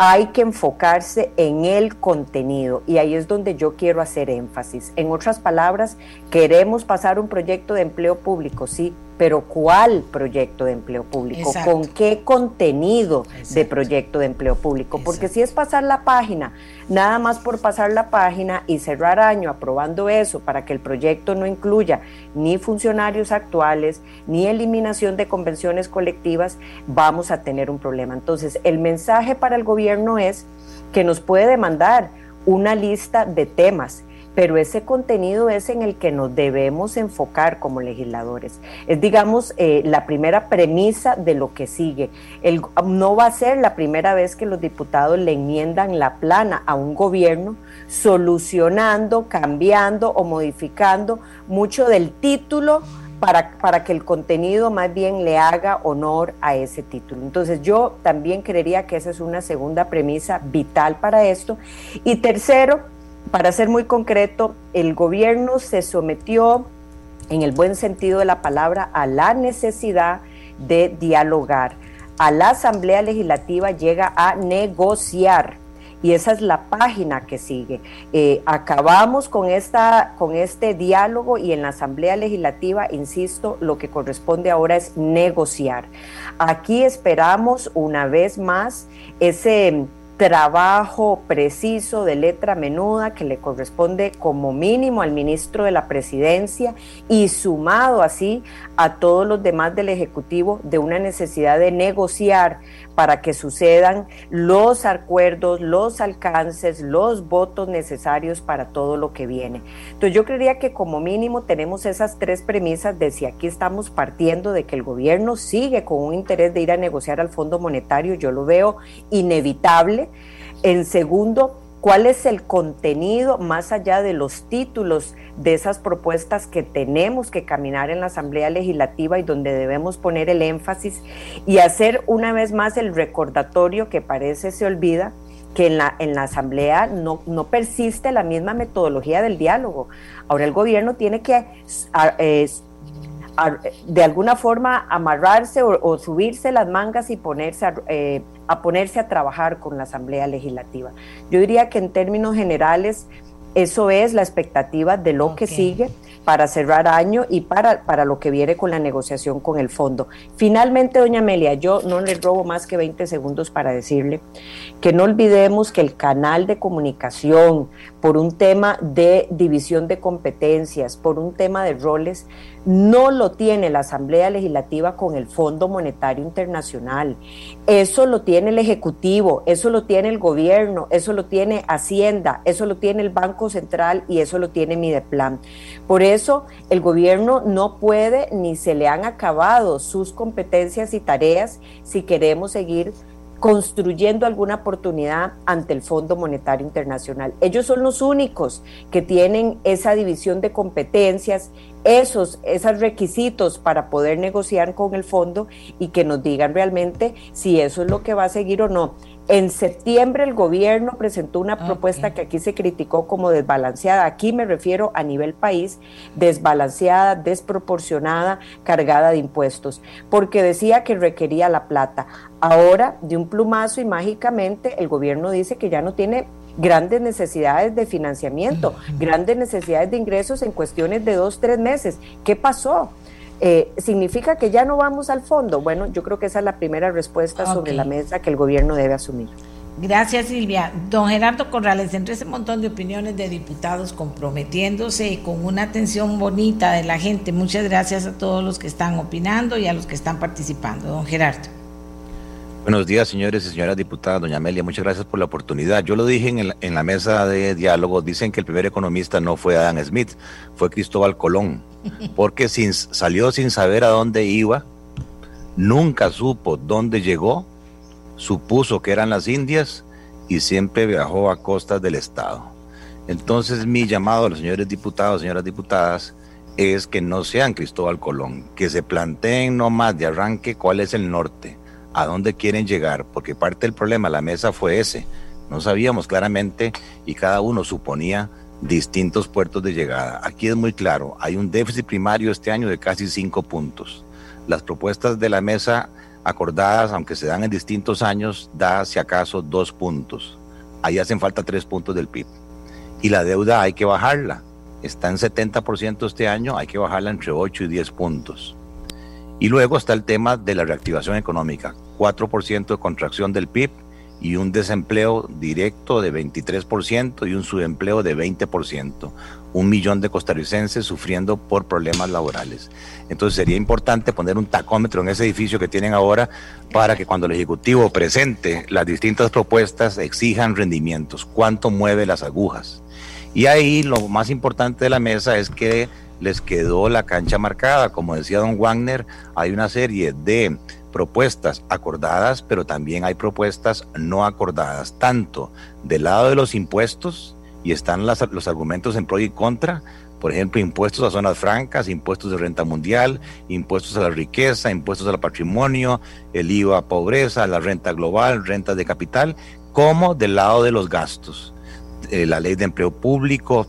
hay que enfocarse en el contenido y ahí es donde yo quiero hacer énfasis. En otras palabras, queremos pasar un proyecto de empleo público, sí, pero ¿cuál proyecto de empleo público? ¿Con qué contenido de proyecto de empleo público? Porque si es pasar la página, nada más por pasar la página y cerrar año aprobando eso para que el proyecto no incluya ni funcionarios actuales, ni eliminación de convenciones colectivas, vamos a tener un problema. Entonces, el mensaje para el gobierno es que nos puede demandar una lista de temas pero ese contenido es en el que nos debemos enfocar como legisladores. Es, digamos, eh, la primera premisa de lo que sigue. El, no va a ser la primera vez que los diputados le enmiendan la plana a un gobierno solucionando, cambiando o modificando mucho del título para, para, que el contenido más bien le haga honor a ese título. Entonces yo también creería que esa es una segunda premisa vital para esto. Y tercero, para ser muy concreto, el gobierno se sometió, en el buen sentido de la palabra, a la necesidad de dialogar. A la Asamblea Legislativa llega a negociar y esa es la página que sigue. Eh, acabamos con, esta, con este diálogo y en la Asamblea Legislativa, insisto, lo que corresponde ahora es negociar. Aquí esperamos una vez más ese trabajo preciso de letra menuda que le corresponde como mínimo al ministro de la presidencia y sumado así a todos los demás del Ejecutivo de una necesidad de negociar para que sucedan los acuerdos, los alcances, los votos necesarios para todo lo que viene. Entonces yo creería que como mínimo tenemos esas tres premisas de si aquí estamos partiendo de que el gobierno sigue con un interés de ir a negociar al Fondo Monetario, yo lo veo inevitable. En segundo, cuál es el contenido más allá de los títulos de esas propuestas que tenemos que caminar en la Asamblea Legislativa y donde debemos poner el énfasis y hacer una vez más el recordatorio que parece se olvida que en la, en la Asamblea no, no persiste la misma metodología del diálogo. Ahora el gobierno tiene que eh, de alguna forma amarrarse o, subirse las mangas y ponerse a, eh, a, ponerse a trabajar con la Asamblea Legislativa. Yo diría que en términos generales eso es la expectativa de lo que sigue para cerrar año y para, para lo que viene con la negociación con el fondo. Finalmente, doña Amelia, yo no le robo más que 20 segundos para decirle que no olvidemos que el canal de comunicación por un tema de división de competencias, por un tema de roles, no lo tiene la Asamblea Legislativa con el Fondo Monetario Internacional. Eso lo tiene el Ejecutivo, eso lo tiene el gobierno, eso lo tiene Hacienda, eso lo tiene el Banco Central y eso lo tiene Mideplan. Por eso el gobierno no puede ni se le han acabado sus competencias y tareas si queremos seguir construyendo alguna oportunidad ante el Fondo Monetario Internacional. Ellos son los únicos que tienen esa división de competencias, esos, esos requisitos para poder negociar con el fondo y que nos digan realmente si eso es lo que va a seguir o no. En septiembre el gobierno presentó una propuesta que aquí se criticó como desbalanceada. Aquí me refiero a nivel país, desbalanceada, desproporcionada, cargada de impuestos, porque decía que requería la plata. Ahora, de un plumazo y mágicamente, el gobierno dice que ya no tiene grandes necesidades de financiamiento, grandes necesidades de ingresos en cuestiones de dos, tres meses. ¿Qué pasó? Eh, ¿Significa que ya no vamos al fondo? Bueno, yo creo que esa es la primera respuesta sobre la mesa que el gobierno debe asumir. Gracias Silvia. Don Gerardo Corrales, entre ese montón de opiniones de diputados comprometiéndose con una atención bonita de la gente, muchas gracias a todos los que están opinando y a los que están participando. Don Gerardo. Buenos días, señores y señoras diputadas. Doña Amelia, muchas gracias por la oportunidad. Yo lo dije en, en la mesa de diálogo, dicen que el primer economista no fue Adam Smith, fue Cristóbal Colón porque salió sin saber a dónde iba, nunca supo dónde llegó, supuso que eran las Indias y siempre viajó a costas del Estado. Entonces mi llamado a los señores diputados, señoras diputadas, es que no sean Cristóbal Colón, que se planteen nomás de arranque cuál es el norte, a dónde quieren llegar, porque parte del problema, la mesa fue ese. No sabíamos claramente y cada uno suponía distintos puertos de llegada. Aquí es muy claro, hay un déficit primario este año de casi cinco puntos. Las propuestas de la mesa acordadas, aunque se dan en distintos años, da si acaso dos puntos. Ahí hacen falta tres puntos del PIB. Y la deuda hay que bajarla. Está en 70% este año, hay que bajarla entre 8 y 10 puntos. Y luego está el tema de la reactivación económica. 4% de contracción del PIB y un desempleo directo de 23% y un subempleo de 20%. Un millón de costarricenses sufriendo por problemas laborales. Entonces sería importante poner un tacómetro en ese edificio que tienen ahora para que cuando el Ejecutivo presente las distintas propuestas exijan rendimientos. ¿Cuánto mueve las agujas? Y ahí lo más importante de la mesa es que les quedó la cancha marcada. Como decía don Wagner, hay una serie de propuestas acordadas, pero también hay propuestas no acordadas, tanto del lado de los impuestos, y están los argumentos en pro y contra, por ejemplo, impuestos a zonas francas, impuestos de renta mundial, impuestos a la riqueza, impuestos al patrimonio, el IVA a pobreza, la renta global, rentas de capital, como del lado de los gastos. Eh, la ley de empleo público,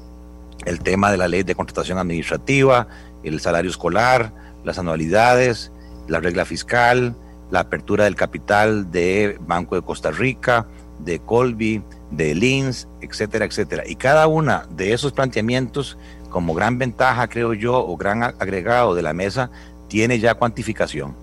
el tema de la ley de contratación administrativa, el salario escolar, las anualidades, la regla fiscal, la apertura del capital de Banco de Costa Rica, de Colby, de Lins, etcétera, etcétera. Y cada una de esos planteamientos, como gran ventaja, creo yo, o gran agregado de la mesa, tiene ya cuantificación.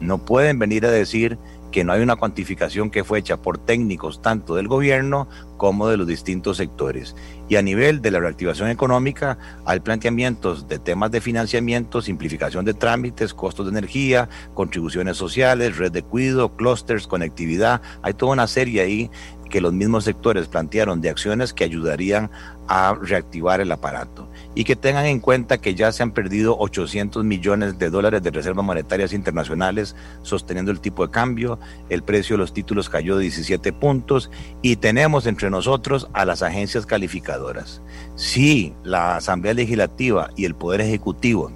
No pueden venir a decir que no hay una cuantificación que fue hecha por técnicos tanto del gobierno como de los distintos sectores. Y a nivel de la reactivación económica hay planteamientos de temas de financiamiento, simplificación de trámites, costos de energía, contribuciones sociales, red de cuidado, clusters, conectividad. Hay toda una serie ahí que los mismos sectores plantearon de acciones que ayudarían a reactivar el aparato y que tengan en cuenta que ya se han perdido 800 millones de dólares de reservas monetarias internacionales sosteniendo el tipo de cambio, el precio de los títulos cayó de 17 puntos y tenemos entre nosotros a las agencias calificadoras. Si la Asamblea Legislativa y el Poder Ejecutivo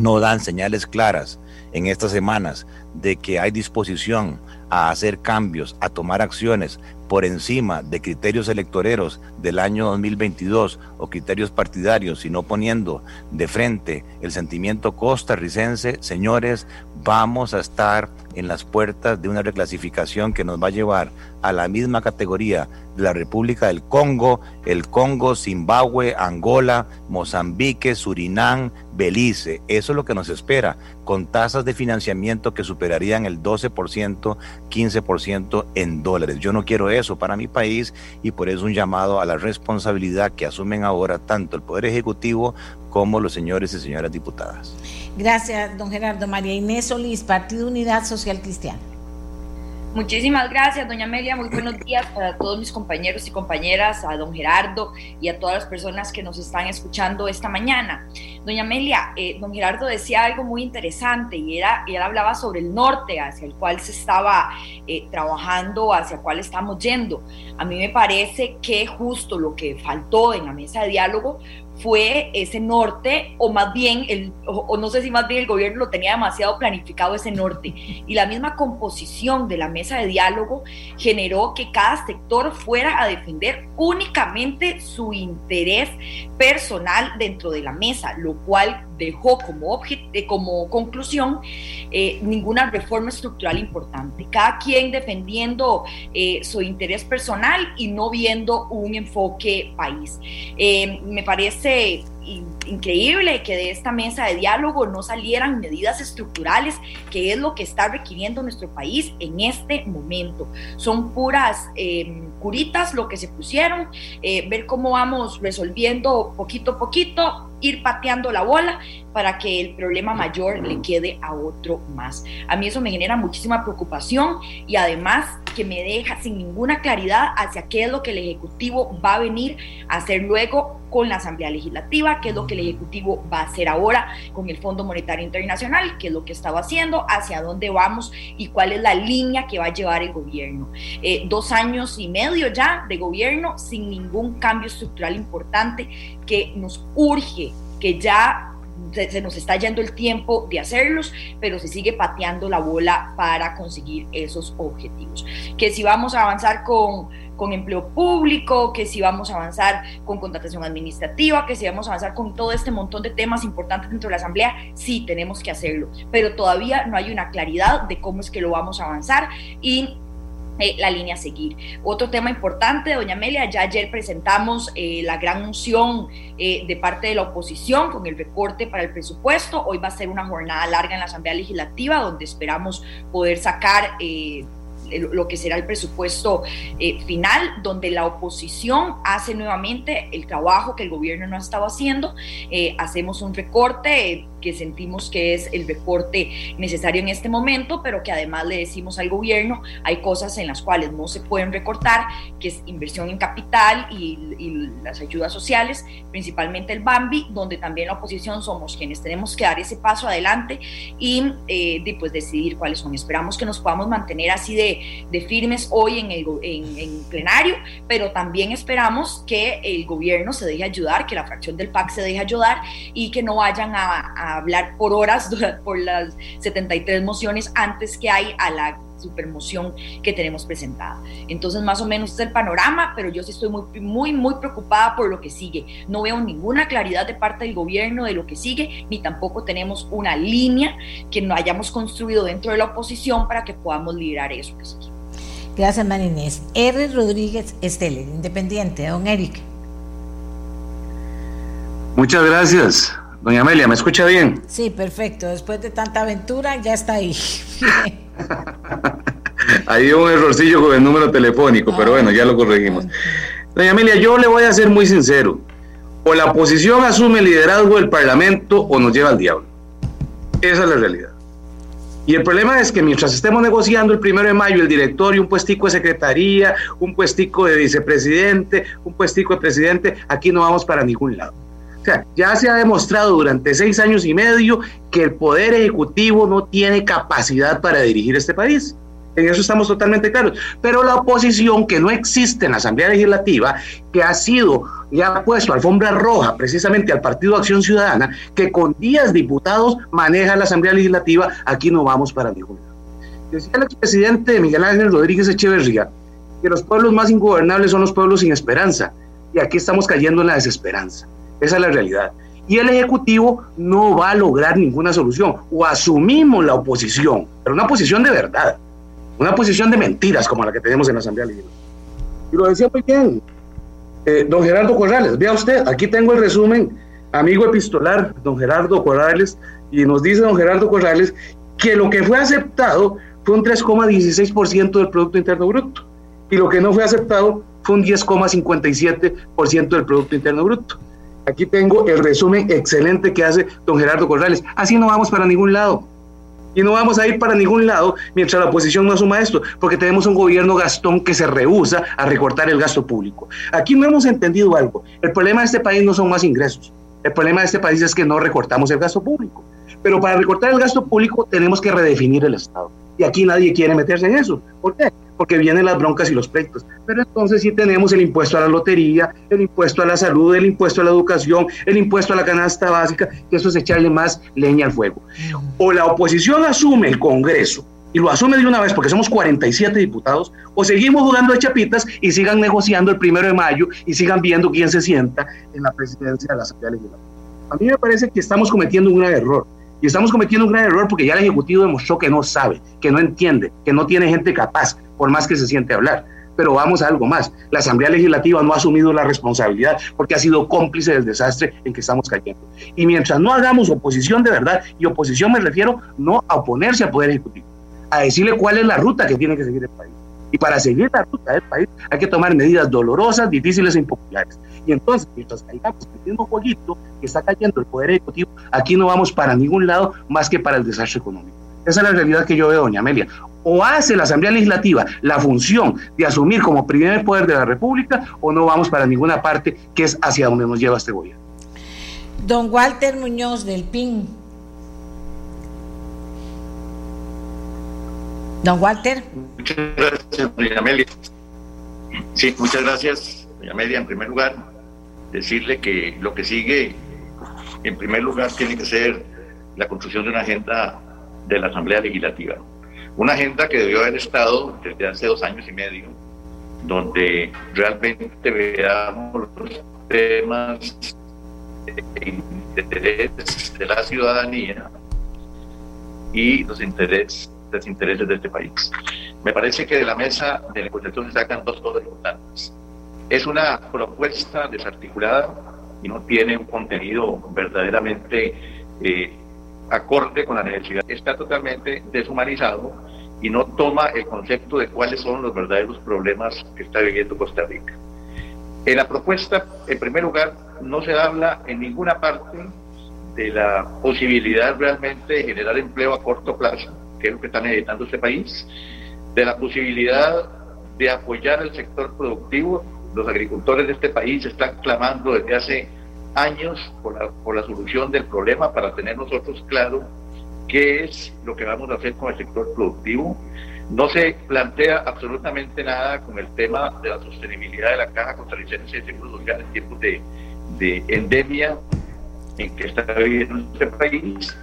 no dan señales claras en estas semanas de que hay disposición a hacer cambios, a tomar acciones por encima de criterios electoreros del año 2022 o criterios partidarios, sino poniendo de frente el sentimiento costarricense, señores, vamos a estar en las puertas de una reclasificación que nos va a llevar a la misma categoría de la República del Congo, el Congo, Zimbabue, Angola, Mozambique, Surinam, Belice. Eso es lo que nos espera, con tasas de financiamiento que superarían el 12%, 15% en dólares. Yo no quiero eso para mi país y por eso un llamado a la responsabilidad que asumen ahora tanto el Poder Ejecutivo como los señores y señoras diputadas. Gracias, don Gerardo. María Inés Solís, Partido Unidad Social Cristiana. Muchísimas gracias, doña Amelia. Muy buenos días para todos mis compañeros y compañeras, a don Gerardo y a todas las personas que nos están escuchando esta mañana. Doña Amelia, eh, don Gerardo decía algo muy interesante y era, él hablaba sobre el norte hacia el cual se estaba eh, trabajando, hacia el cual estamos yendo. A mí me parece que justo lo que faltó en la mesa de diálogo fue ese norte, o más bien, el, o, no sé si más bien el gobierno lo tenía demasiado planificado ese norte. Y la misma composición de la mesa de diálogo generó que cada sector fuera a defender únicamente su interés personal dentro de la mesa, lo cual dejó como, eh, como conclusión eh, ninguna reforma estructural importante. Cada quien defendiendo eh, su interés personal y no viendo un enfoque país. me parece increíble que de esta mesa de diálogo no salieran medidas estructurales, que es lo que está requiriendo nuestro país en este momento. Son puras eh, curitas lo que se pusieron, eh, ver cómo vamos resolviendo poquito a poquito, ir pateando la bola para que el problema mayor le quede a otro más. A mí eso me genera muchísima preocupación y además que me deja sin ninguna claridad hacia qué es lo que el Ejecutivo va a venir a hacer luego con la Asamblea Legislativa, qué es lo que el Ejecutivo va a hacer ahora con el Fondo Monetario Internacional, qué es lo que estaba haciendo, hacia dónde vamos y cuál es la línea que va a llevar el gobierno. Eh, dos años y medio ya de gobierno sin ningún cambio estructural importante que nos urge que ya se, nos está yendo el tiempo de hacerlos, pero se sigue pateando la bola para conseguir esos objetivos. Que si vamos a avanzar con con empleo público, que si vamos a avanzar con contratación administrativa, que si vamos a avanzar con todo este montón de temas importantes dentro de la Asamblea, sí tenemos que hacerlo, pero todavía no hay una claridad de cómo es que lo vamos a avanzar y eh, la línea a seguir. Otro tema importante, doña Amelia, ya ayer presentamos eh, la gran moción eh, de parte de la oposición con el recorte para el presupuesto. Hoy va a ser una jornada larga en la Asamblea Legislativa donde esperamos poder sacar lo que será el presupuesto final, donde la oposición hace nuevamente el trabajo que el gobierno no ha estado haciendo. hacemos un recorte que sentimos que es el recorte necesario en este momento, pero que además le decimos al gobierno, hay cosas en las cuales no se pueden recortar, que es inversión en capital y, las ayudas sociales, principalmente el BAMBI, donde también la oposición somos quienes tenemos que dar ese paso adelante y eh, pues decidir cuáles son. Esperamos que nos podamos mantener así de, de firmes hoy en el en, en plenario, pero también esperamos que el gobierno se deje ayudar, que la fracción del PAC se deje ayudar y que no vayan a hablar por horas por las 73 mociones antes que hay a la supermoción que tenemos presentada. Entonces, más o menos es el panorama, pero yo sí estoy muy, muy, muy preocupada por lo que sigue. No veo ninguna claridad de parte del gobierno de lo que sigue, ni tampoco tenemos una línea que no hayamos construido dentro de la oposición para que podamos liderar eso que sigue. Gracias, Marinés. R. Rodríguez Estelle, independiente. Don Eric. Muchas gracias. Doña Amelia, ¿me escucha bien? Sí, perfecto. Después de tanta aventura, ya está ahí. Hay un errorcillo con el número telefónico, pero bueno, ya lo corregimos. Doña Amelia, yo le voy a ser muy sincero. O la oposición asume el liderazgo del Parlamento o nos lleva al diablo. Esa es la realidad. Y el problema es que mientras estemos negociando el primero de mayo el directorio, un puestico de secretaría, un puestico de vicepresidente, un puestico de presidente, aquí no vamos para ningún lado. O sea, ya se ha demostrado durante seis años y medio que el Poder Ejecutivo no tiene capacidad para dirigir este país. En eso estamos totalmente claros. Pero la oposición que no existe en la Asamblea Legislativa, que ha sido ya ha puesto alfombra roja precisamente al Partido Acción Ciudadana, que con 10 diputados maneja la Asamblea Legislativa, aquí no vamos para ningún lado. Decía el expresidente Miguel Ángel Rodríguez Echeverría que los pueblos más ingobernables son los pueblos sin esperanza, y aquí estamos cayendo en la desesperanza. Esa es la realidad. Y el Ejecutivo no va a lograr ninguna solución. O asumimos la oposición, pero una posición de verdad, una posición de mentiras como la que tenemos en la Asamblea Legislativa. Y lo decía muy bien eh, don Gerardo Corrales. Vea usted, aquí tengo el resumen, amigo epistolar, don Gerardo Corrales, y nos dice don Gerardo Corrales que lo que fue aceptado fue un 3,16% del Producto Interno Bruto y lo que no fue aceptado fue un 10,57% del Producto Interno Bruto. Aquí tengo el resumen excelente que hace don Gerardo Corrales. Así no vamos para ningún lado. Y no vamos a ir para ningún lado mientras la oposición no asuma esto, porque tenemos un gobierno gastón que se rehúsa a recortar el gasto público. Aquí no hemos entendido algo. El problema de este país no son más ingresos. El problema de este país es que no recortamos el gasto público. Pero para recortar el gasto público tenemos que redefinir el Estado. Y aquí nadie quiere meterse en eso. ¿Por qué? Porque vienen las broncas y los pleitos. Pero entonces sí tenemos el impuesto a la lotería, el impuesto a la salud, el impuesto a la educación, el impuesto a la canasta básica, que eso es echarle más leña al fuego. O la oposición asume el Congreso y lo asume de una vez porque somos 47 diputados, o seguimos jugando de chapitas y sigan negociando el primero de mayo y sigan viendo quién se sienta en la presidencia de la Asamblea Legislativa. A mí me parece que estamos cometiendo un error. Y estamos cometiendo un gran error porque ya el Ejecutivo demostró que no sabe, que no entiende, que no tiene gente capaz, por más que se siente hablar. Pero vamos a algo más. La Asamblea Legislativa no ha asumido la responsabilidad porque ha sido cómplice del desastre en que estamos cayendo. Y mientras no hagamos oposición de verdad, y oposición me refiero no a oponerse al Poder Ejecutivo, a decirle cuál es la ruta que tiene que seguir el país. Y para seguir la ruta del país hay que tomar medidas dolorosas, difíciles e impopulares. Y entonces, mientras caigamos en el mismo jueguito que está cayendo el Poder Ejecutivo, aquí no vamos para ningún lado más que para el desastre económico. Esa es la realidad que yo veo, doña Amelia o hace la Asamblea Legislativa la función de asumir como primer poder de la República o no vamos para ninguna parte que es hacia donde nos lleva este gobierno. Don Walter Muñoz del PIN. Don Walter. Muchas gracias, doña Amelia. Sí, muchas gracias, doña Amelia. En primer lugar, decirle que lo que sigue, en primer lugar, tiene que ser la construcción de una agenda de la Asamblea Legislativa una agenda que debió haber estado desde hace dos años y medio donde realmente veamos los temas de interés de la ciudadanía y los intereses, los intereses de este país. Me parece que de la mesa de negociación se sacan dos cosas importantes. Es una propuesta desarticulada y no tiene un contenido verdaderamente eh, acorde con la necesidad. Está totalmente deshumanizado y no toma el concepto de cuáles son los verdaderos problemas que está viviendo Costa Rica. En la propuesta, en primer lugar, no se habla en ninguna parte de la posibilidad realmente de generar empleo a corto plazo, que es lo que está necesitando este país, de la posibilidad de apoyar el sector productivo. Los agricultores de este país están clamando desde hace años por la, por la solución del problema para tener nosotros claro qué es lo que vamos a hacer con el sector productivo. No se plantea absolutamente nada con el tema de la sostenibilidad de la caja costarricense de seguros sociales en tiempos de, de endemia en que está viviendo este país.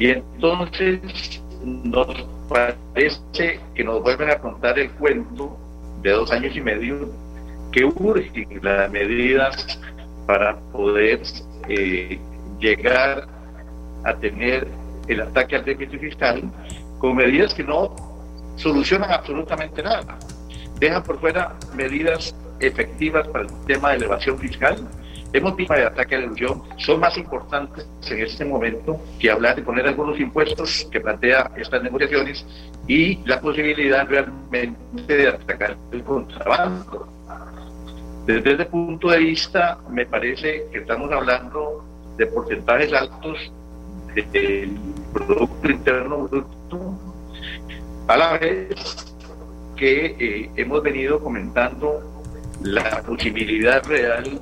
Y entonces nos parece que nos vuelven a contar el cuento de dos años y medio que urgen las medidas para poder eh, llegar a tener el ataque al déficit fiscal con medidas que no solucionan absolutamente nada. Dejan por fuera medidas efectivas para el tema de elevación fiscal. Hemos visto de ataque a la ilusión son más importantes en este momento que hablar de poner algunos impuestos que plantea estas negociaciones y la posibilidad realmente de atacar el contrabando. Desde ese punto de vista, me parece que estamos hablando de porcentajes altos del Producto Interno Bruto, a la vez que eh, hemos venido comentando la posibilidad real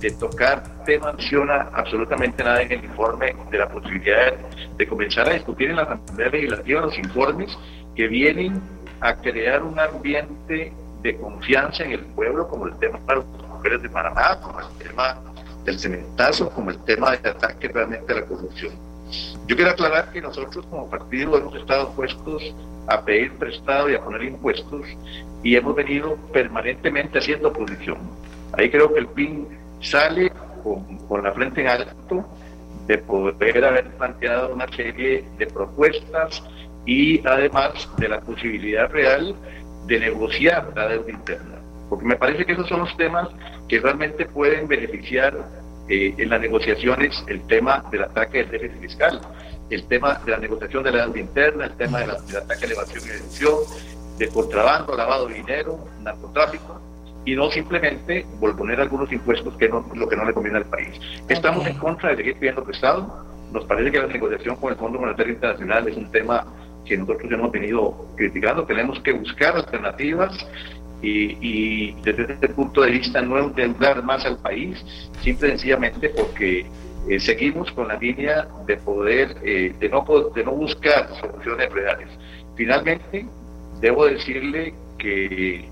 de tocar tema menciona absolutamente nada en el informe de la posibilidad de comenzar a discutir en la Asamblea Legislativa los informes que vienen a crear un ambiente de confianza en el pueblo, como el tema de las mujeres de Panamá, como el tema del cementazo, como el tema de ataque realmente a la corrupción. Yo quiero aclarar que nosotros como partido hemos estado puestos a pedir prestado y a poner impuestos y hemos venido permanentemente haciendo oposición. Ahí creo que el PIN sale con, con la frente en alto de poder haber planteado una serie de propuestas y además de la posibilidad real de negociar la deuda interna. Porque me parece que esos son los temas que realmente pueden beneficiar eh, en las negociaciones el tema del ataque del déficit fiscal, el tema de la negociación de la deuda interna, el tema del ataque a la evasión y elección, de contrabando, lavado de dinero, narcotráfico, y no simplemente volver algunos impuestos que no lo que no le conviene al país. Estamos en contra de seguir pidiendo prestado. Nos parece que la negociación con el Fondo Monetario Internacional es un tema que nosotros hemos venido criticando. Tenemos que buscar alternativas y, desde este punto de vista no endeudar más al país, simple y sencillamente porque eh, seguimos con la línea de poder, eh, de, no, de no buscar soluciones reales. Finalmente, debo decirle que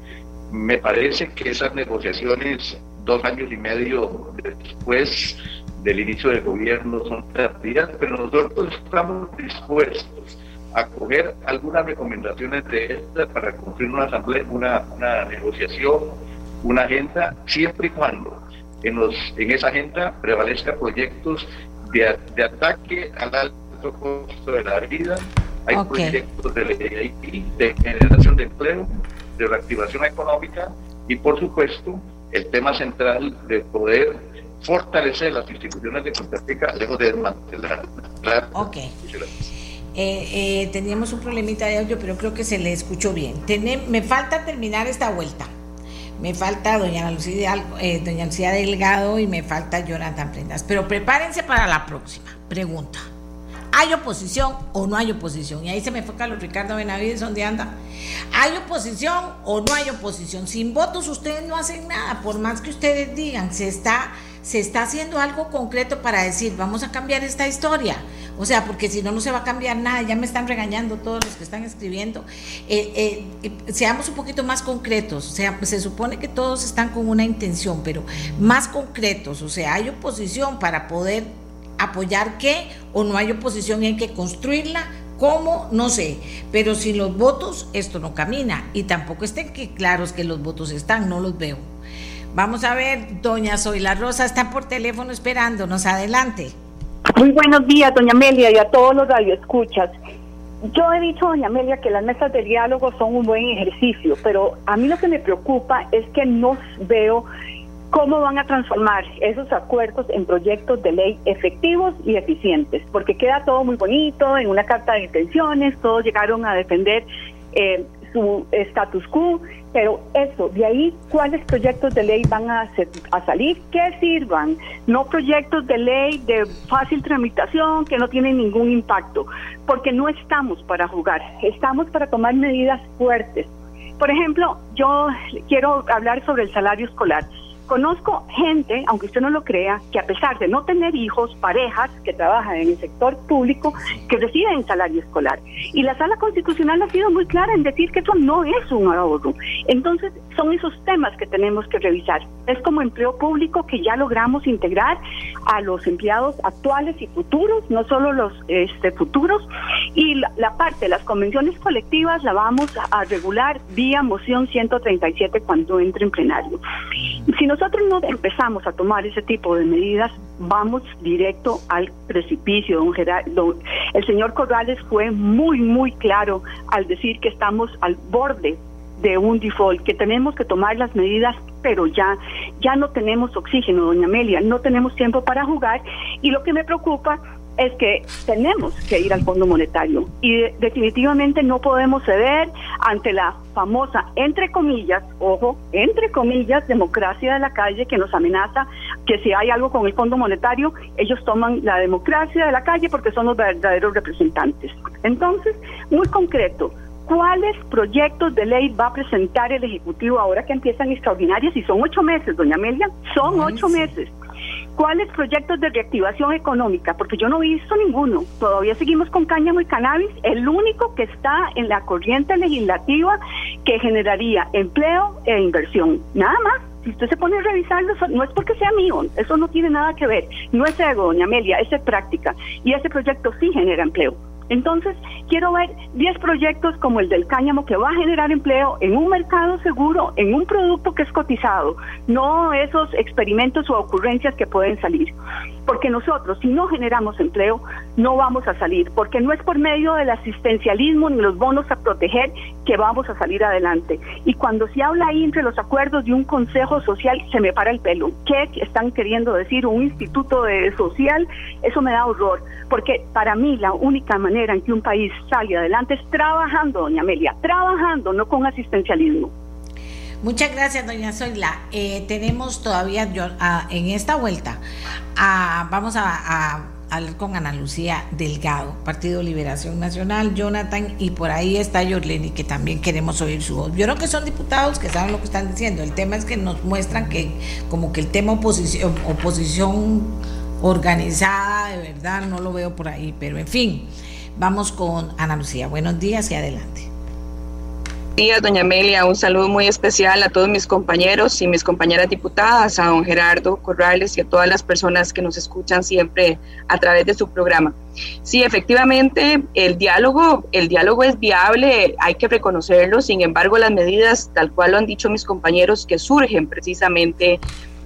me parece que esas negociaciones dos años y medio después del inicio del gobierno son tardías, pero nosotros estamos dispuestos a coger algunas recomendaciones de estas para construir una asamblea, una, una negociación, una agenda, siempre y cuando en, los, en esa agenda prevalezca proyectos de, de ataque al alto costo de la vida, hay proyectos de ley de generación de empleo, de reactivación económica y por supuesto el tema central de poder fortalecer las instituciones de Costa Rica lejos de desmantelar. Ok. Eh, eh, teníamos un problemita de audio, pero creo que se le escuchó bien. me falta terminar esta vuelta. Me falta doña Lucía, eh, doña Lucía Delgado y me falta Jonathan Prendas. Pero prepárense para la próxima. Pregunta. ¿Hay oposición o no hay oposición? Y ahí se me fue Carlos Ricardo Benavides, ¿dónde anda? ¿Hay oposición o no hay oposición? Sin votos ustedes no hacen nada, por más que ustedes digan, se está, se está haciendo algo concreto para decir, vamos a cambiar esta historia. O sea, porque si no, no se va a cambiar nada. Ya me están regañando todos los que están escribiendo. Eh, eh, seamos un poquito más concretos. O sea, se supone que todos están con una intención, pero más concretos. O sea, hay oposición para poder apoyar qué o no hay oposición y hay que construirla ¿Cómo? No sé. Pero sin los votos esto no camina. Y tampoco estén que claros que los votos están, no los veo. Vamos a ver, doña Zoila Rosa está por teléfono esperándonos. Adelante. Muy buenos días, doña Amelia, y a todos los radioescuchas. Yo he dicho, doña Amelia, que las mesas de diálogo son un buen ejercicio, pero a mí lo que me preocupa es que no veo cómo van a transformar esos acuerdos en proyectos de ley efectivos y eficientes, porque queda todo muy bonito en una carta de intenciones, todos llegaron a defender eh, su status quo, pero eso, de ahí, ¿cuáles proyectos de ley van a, a salir? Que sirvan, no proyectos de ley de fácil tramitación que no tienen ningún impacto, porque no estamos para jugar, estamos para tomar medidas fuertes. Por ejemplo, yo quiero hablar sobre el salario escolar. Conozco gente, aunque usted no lo crea, que a pesar de no tener hijos, parejas que trabajan en el sector público, que reciben salario escolar. Y la sala constitucional ha sido muy clara en decir que eso no es un ahorro. Entonces, son esos temas que tenemos que revisar. Es como empleo público que ya logramos integrar a los empleados actuales y futuros, no solo los este, futuros. Y la, parte de las convenciones colectivas la vamos a regular vía moción 137 cuando entre en plenario. Si nosotros no empezamos a tomar ese tipo de medidas, vamos directo al precipicio, don Gerardo. El señor Corrales fue muy, muy claro al decir que estamos al borde de un default, que tenemos que tomar las medidas, pero ya, ya no tenemos oxígeno, doña Amelia, no tenemos tiempo para jugar y lo que me preocupa es que tenemos que ir al Fondo Monetario y definitivamente no podemos ceder ante la famosa, entre comillas, ojo, entre comillas, democracia de la calle que nos amenaza que si hay algo con el Fondo Monetario, ellos toman la democracia de la calle porque son los verdaderos representantes. Entonces, muy concreto, ¿Cuáles proyectos de ley va a presentar el Ejecutivo ahora que empiezan extraordinarias? Y son ocho meses, doña Amelia, son ocho meses. ¿Cuáles proyectos de reactivación económica? Porque yo no he visto ninguno. Todavía seguimos con cáñamo y cannabis. El único que está en la corriente legislativa que generaría empleo e inversión. Nada más. Si usted se pone a revisarlo, no es porque sea mío, eso no tiene nada que ver. No es ego, doña Amelia, es práctica. Y ese proyecto sí genera empleo. Entonces, quiero ver 10 proyectos como el del cáñamo que va a generar empleo en un mercado seguro, en un producto que es cotizado, no esos experimentos o ocurrencias que pueden salir. Porque nosotros, si no generamos empleo, no vamos a salir, porque no es por medio del asistencialismo ni los bonos a proteger que vamos a salir adelante. Y cuando se habla ahí entre los acuerdos de un consejo social, se me para el pelo. ¿Qué están queriendo decir? Un instituto de social, eso me da horror, porque para mí la única manera en que un país sale adelante es trabajando, doña Amelia, trabajando, no con asistencialismo. Muchas gracias, doña Zoila. Eh, tenemos todavía yo, ah, en esta vuelta, ah, vamos a, hablar con Ana Lucía Delgado, Partido Liberación Nacional, Jonathan, y por ahí está Yorleni, que también queremos oír su voz. Yo creo que son diputados que saben lo que están diciendo. El tema es que nos muestran que como que el tema oposición, oposición organizada, de verdad, no lo veo por ahí, pero en fin, vamos con Ana Lucía. Buenos días y adelante días, doña Amelia. Un saludo muy especial a todos mis compañeros y mis compañeras diputadas, a don Gerardo Corrales y a todas las personas que nos escuchan siempre a través de su programa. Sí, efectivamente, el diálogo, el diálogo es viable, hay que reconocerlo. Sin embargo, las medidas, tal cual lo han dicho mis compañeros, que surgen precisamente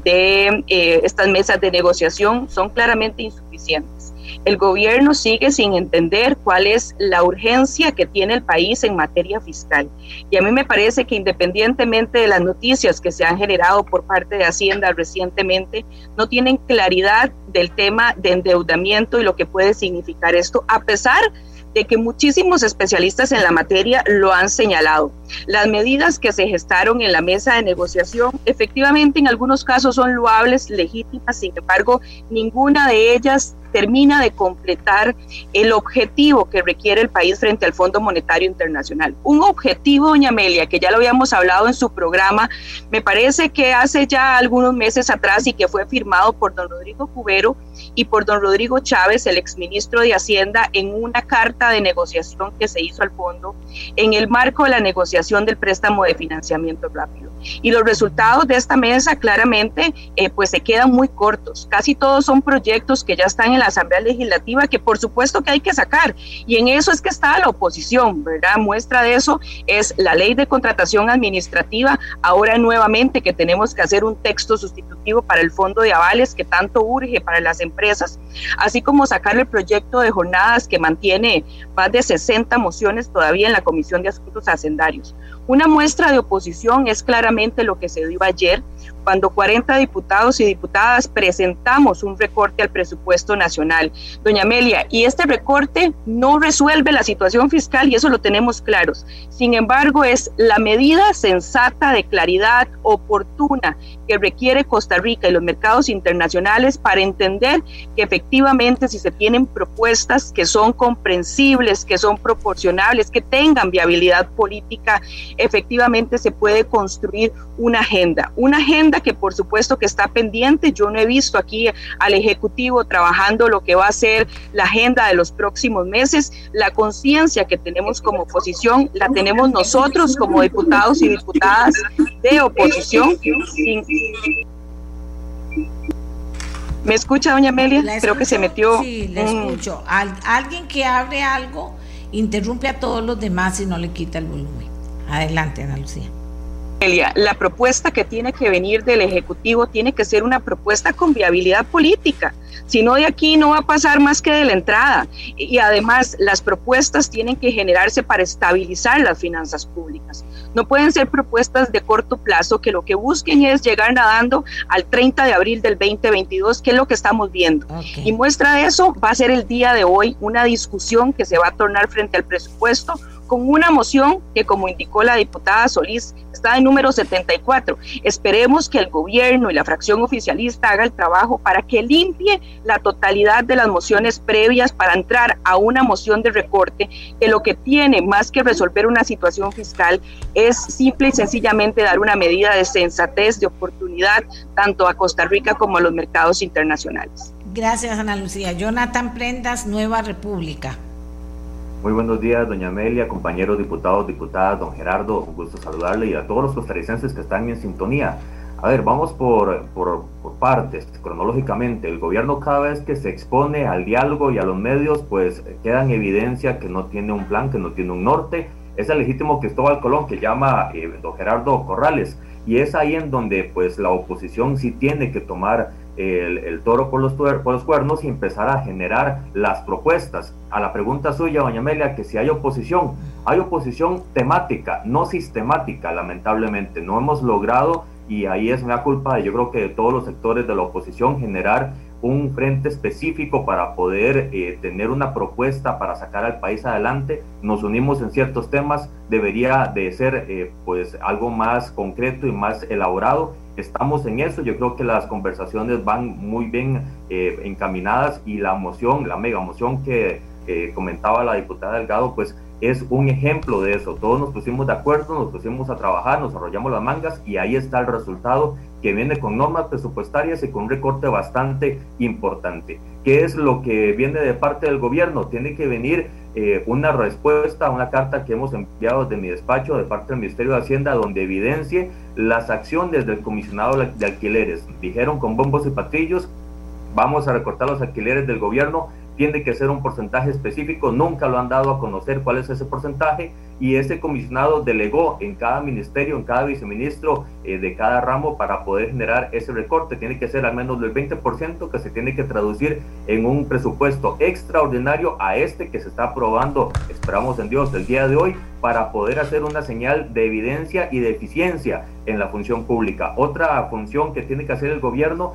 de eh, estas mesas de negociación, son claramente insuficientes el gobierno sigue sin entender cuál es la urgencia que tiene el país en materia fiscal. Y a mí me parece que independientemente de las noticias que se han generado por parte de Hacienda recientemente, no tienen claridad del tema de endeudamiento y lo que puede significar esto, a pesar de que muchísimos especialistas en la materia lo han señalado. Las medidas que se gestaron en la mesa de negociación efectivamente en algunos casos son loables, legítimas, sin embargo, ninguna de ellas termina de completar el objetivo que requiere el país frente al Fondo Monetario Internacional. Un objetivo, doña Amelia, que ya lo habíamos hablado en su programa, me parece que hace ya algunos meses atrás y que fue firmado por don Rodrigo Cubero y por don Rodrigo Chávez, el exministro de Hacienda, en una carta de negociación que se hizo al fondo en el marco de la negociación del préstamo de financiamiento rápido. Y los resultados de esta mesa claramente eh, pues se quedan muy cortos. Casi todos son proyectos que ya están en la Asamblea Legislativa que por supuesto que hay que sacar. Y en eso es que está la oposición, ¿verdad? Muestra de eso es la ley de contratación administrativa, ahora nuevamente que tenemos que hacer un texto sustitutivo para el fondo de avales que tanto urge para las empresas, así como sacar el proyecto de jornadas que mantiene más de 60 mociones todavía en la Comisión de Asuntos Hacendarios. Una muestra de oposición es claramente lo que se dio ayer cuando 40 diputados y diputadas presentamos un recorte al presupuesto nacional. Doña Amelia, y este recorte no resuelve la situación fiscal y eso lo tenemos claros. Sin embargo, es la medida sensata de claridad oportuna que requiere Costa Rica y los mercados internacionales para entender que efectivamente si se tienen propuestas que son comprensibles, que son proporcionables, que tengan viabilidad política, efectivamente se puede construir una agenda, una agenda que por supuesto que está pendiente. Yo no he visto aquí al Ejecutivo trabajando lo que va a ser la agenda de los próximos meses. La conciencia que tenemos como oposición la tenemos nosotros como diputados y diputadas de oposición. ¿Me escucha, doña Amelia? Creo que se metió. Sí, le escucho. alguien que abre algo interrumpe a todos los demás y no le quita el volumen. Adelante, Ana Lucía. La propuesta que tiene que venir del Ejecutivo tiene que ser una propuesta con viabilidad política. Si no, de aquí no va a pasar más que de la entrada. Y además, las propuestas tienen que generarse para estabilizar las finanzas públicas. No pueden ser propuestas de corto plazo que lo que busquen es llegar nadando al 30 de abril del 2022, que es lo que estamos viendo. Y muestra de eso va a ser el día de hoy una discusión que se va a tornar frente al presupuesto con una moción que, como indicó la diputada Solís, está en número 74. Esperemos que el gobierno y la fracción oficialista haga el trabajo para que limpie la totalidad de las mociones previas para entrar a una moción de recorte que lo que tiene más que resolver una situación fiscal es simple y sencillamente dar una medida de sensatez, de oportunidad, tanto a Costa Rica como a los mercados internacionales. Gracias, Ana Lucía. Jonathan Prendas, Nueva República. Muy buenos días, doña Amelia, compañeros diputados, diputadas, don Gerardo, un gusto saludarle y a todos los costarricenses que están en sintonía. A ver, vamos por, por, partes, cronológicamente. El gobierno cada vez que se expone al diálogo y a los medios, pues queda en evidencia que no tiene un plan, que no tiene un norte. Es el legítimo Cristóbal Colón que llama eh, don Gerardo Corrales. Y es ahí en donde pues la oposición sí tiene que tomar el, toro por los, por los cuernos y empezar a generar las propuestas. A la pregunta suya, doña Amelia, que si hay oposición, hay oposición temática, no sistemática, lamentablemente. No hemos logrado, y ahí es una culpa, yo creo que de todos los sectores de la oposición, generar un frente específico para poder eh, tener una propuesta para sacar al país adelante. Nos unimos en ciertos temas, debería de ser eh, pues algo más concreto y más elaborado. Estamos en eso, yo creo que las conversaciones van muy bien eh, encaminadas y la moción, la mega moción que comentaba la diputada Delgado, pues es un ejemplo de eso. Todos nos pusimos de acuerdo, nos pusimos a trabajar, nos arrollamos las mangas y ahí está el resultado que viene con normas presupuestarias y con un recorte bastante importante. ¿Qué es lo que viene de parte del gobierno? Tiene que venir eh, una respuesta a una carta que hemos enviado de mi despacho, de parte del Ministerio de Hacienda, donde evidencie las acciones del comisionado de alquileres. Dijeron con bombos y patrillos, vamos a recortar los alquileres del gobierno tiene que ser un porcentaje específico, nunca lo han dado a conocer cuál es ese porcentaje y ese comisionado delegó en cada ministerio, en cada viceministro eh, de cada ramo para poder generar ese recorte. Tiene que ser al menos del 20% que se tiene que traducir en un presupuesto extraordinario a este que se está aprobando, esperamos en Dios, el día de hoy, para poder hacer una señal de evidencia y de eficiencia en la función pública. Otra función que tiene que hacer el gobierno,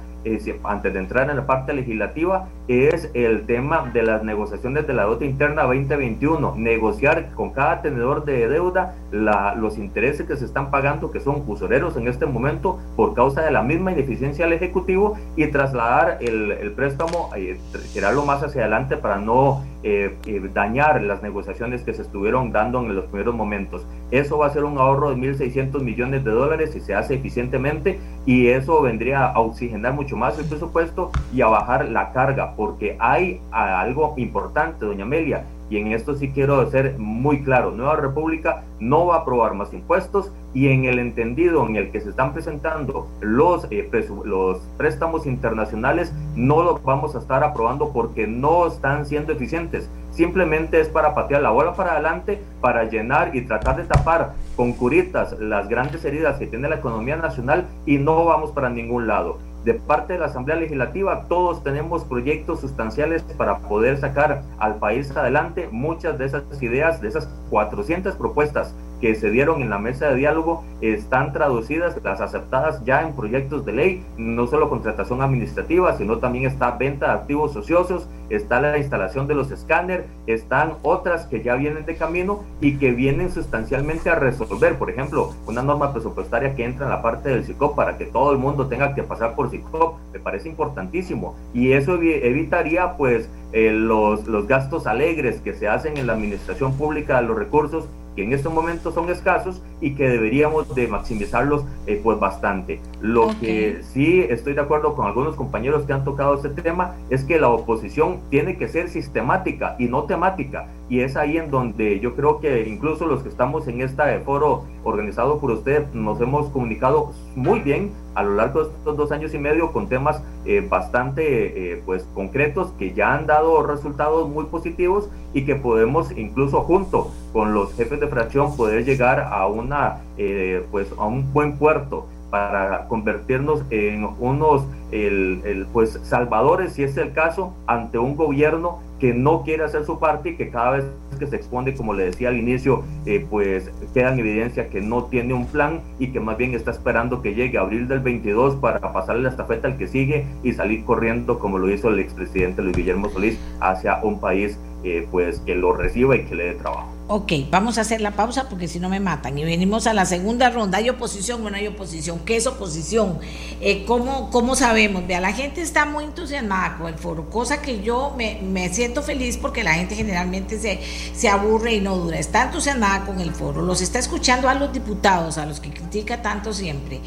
antes de entrar en la parte legislativa, es el tema de las negociaciones de la deuda interna 2021. Negociar con cada tenedor de deuda los intereses que se están pagando, que son usureros en este momento, por causa de la misma ineficiencia del Ejecutivo, y trasladar el, préstamo, eh, tirarlo más hacia adelante para no eh, eh, dañar las negociaciones que se estuvieron dando en los primeros momentos. Eso va a ser un ahorro de 1.600 millones de dólares si se hace eficientemente y eso vendría a oxigenar mucho más el presupuesto y a bajar la carga, porque hay algo importante, doña Amelia, y en esto sí quiero ser muy claro, Nueva República no va a aprobar más impuestos y en el entendido en el que se están presentando los, eh, los préstamos internacionales no los vamos a estar aprobando porque no están siendo eficientes. Simplemente es para patear la bola para adelante, para llenar y tratar de tapar con curitas las grandes heridas que tiene la economía nacional y no vamos para ningún lado de parte de la Asamblea Legislativa, todos tenemos proyectos sustanciales para poder sacar al país adelante. Muchas de esas ideas, de esas 400 propuestas que se dieron en la mesa de diálogo están traducidas, las aceptadas ya en proyectos de ley, no solo contratación administrativa, sino también está venta de activos ociosos, está la instalación de los escáneres, están otras que ya vienen de camino y que vienen sustancialmente a resolver, por ejemplo, una norma presupuestaria que entra en la parte del SICOP para que todo el mundo tenga que pasar por SICOP, me parece importantísimo. Y eso evitaría pues eh, los, los gastos alegres que se hacen en la administración pública de los recursos que en estos momentos son escasos y que deberíamos de maximizarlos eh, pues bastante. Lo que sí estoy de acuerdo con algunos compañeros que han tocado este tema es que la oposición tiene que ser sistemática y no temática. Y es ahí en donde yo creo que incluso los que estamos en este foro organizado por usted nos hemos comunicado muy bien a lo largo de estos dos años y medio con temas eh, bastante eh, pues concretos que ya han dado resultados muy positivos y que podemos incluso junto con los jefes de fracción poder llegar a una eh, pues a un buen puerto para convertirnos en unos el, pues salvadores si es el caso ante un gobierno que no quiere hacer su parte y que cada vez que se expone, como le decía al inicio, eh, pues queda en evidencia que no tiene un plan y que más bien está esperando que llegue abril del 22 para pasarle la estafeta al que sigue y salir corriendo como lo hizo el expresidente Luis Guillermo Solís hacia un país eh, pues que lo reciba y que le dé trabajo. Ok, vamos a hacer la pausa porque si no me matan. Y venimos a la segunda ronda. ¿Hay oposición o no hay oposición? ¿Qué es oposición? Eh, ¿cómo, ¿Cómo sabemos? Vea, la gente está muy entusiasmada con el foro, cosa que yo me, me siento feliz porque la gente generalmente se, se aburre y no dura. Está entusiasmada con el foro, los está escuchando a los diputados, a los que critica tanto siempre.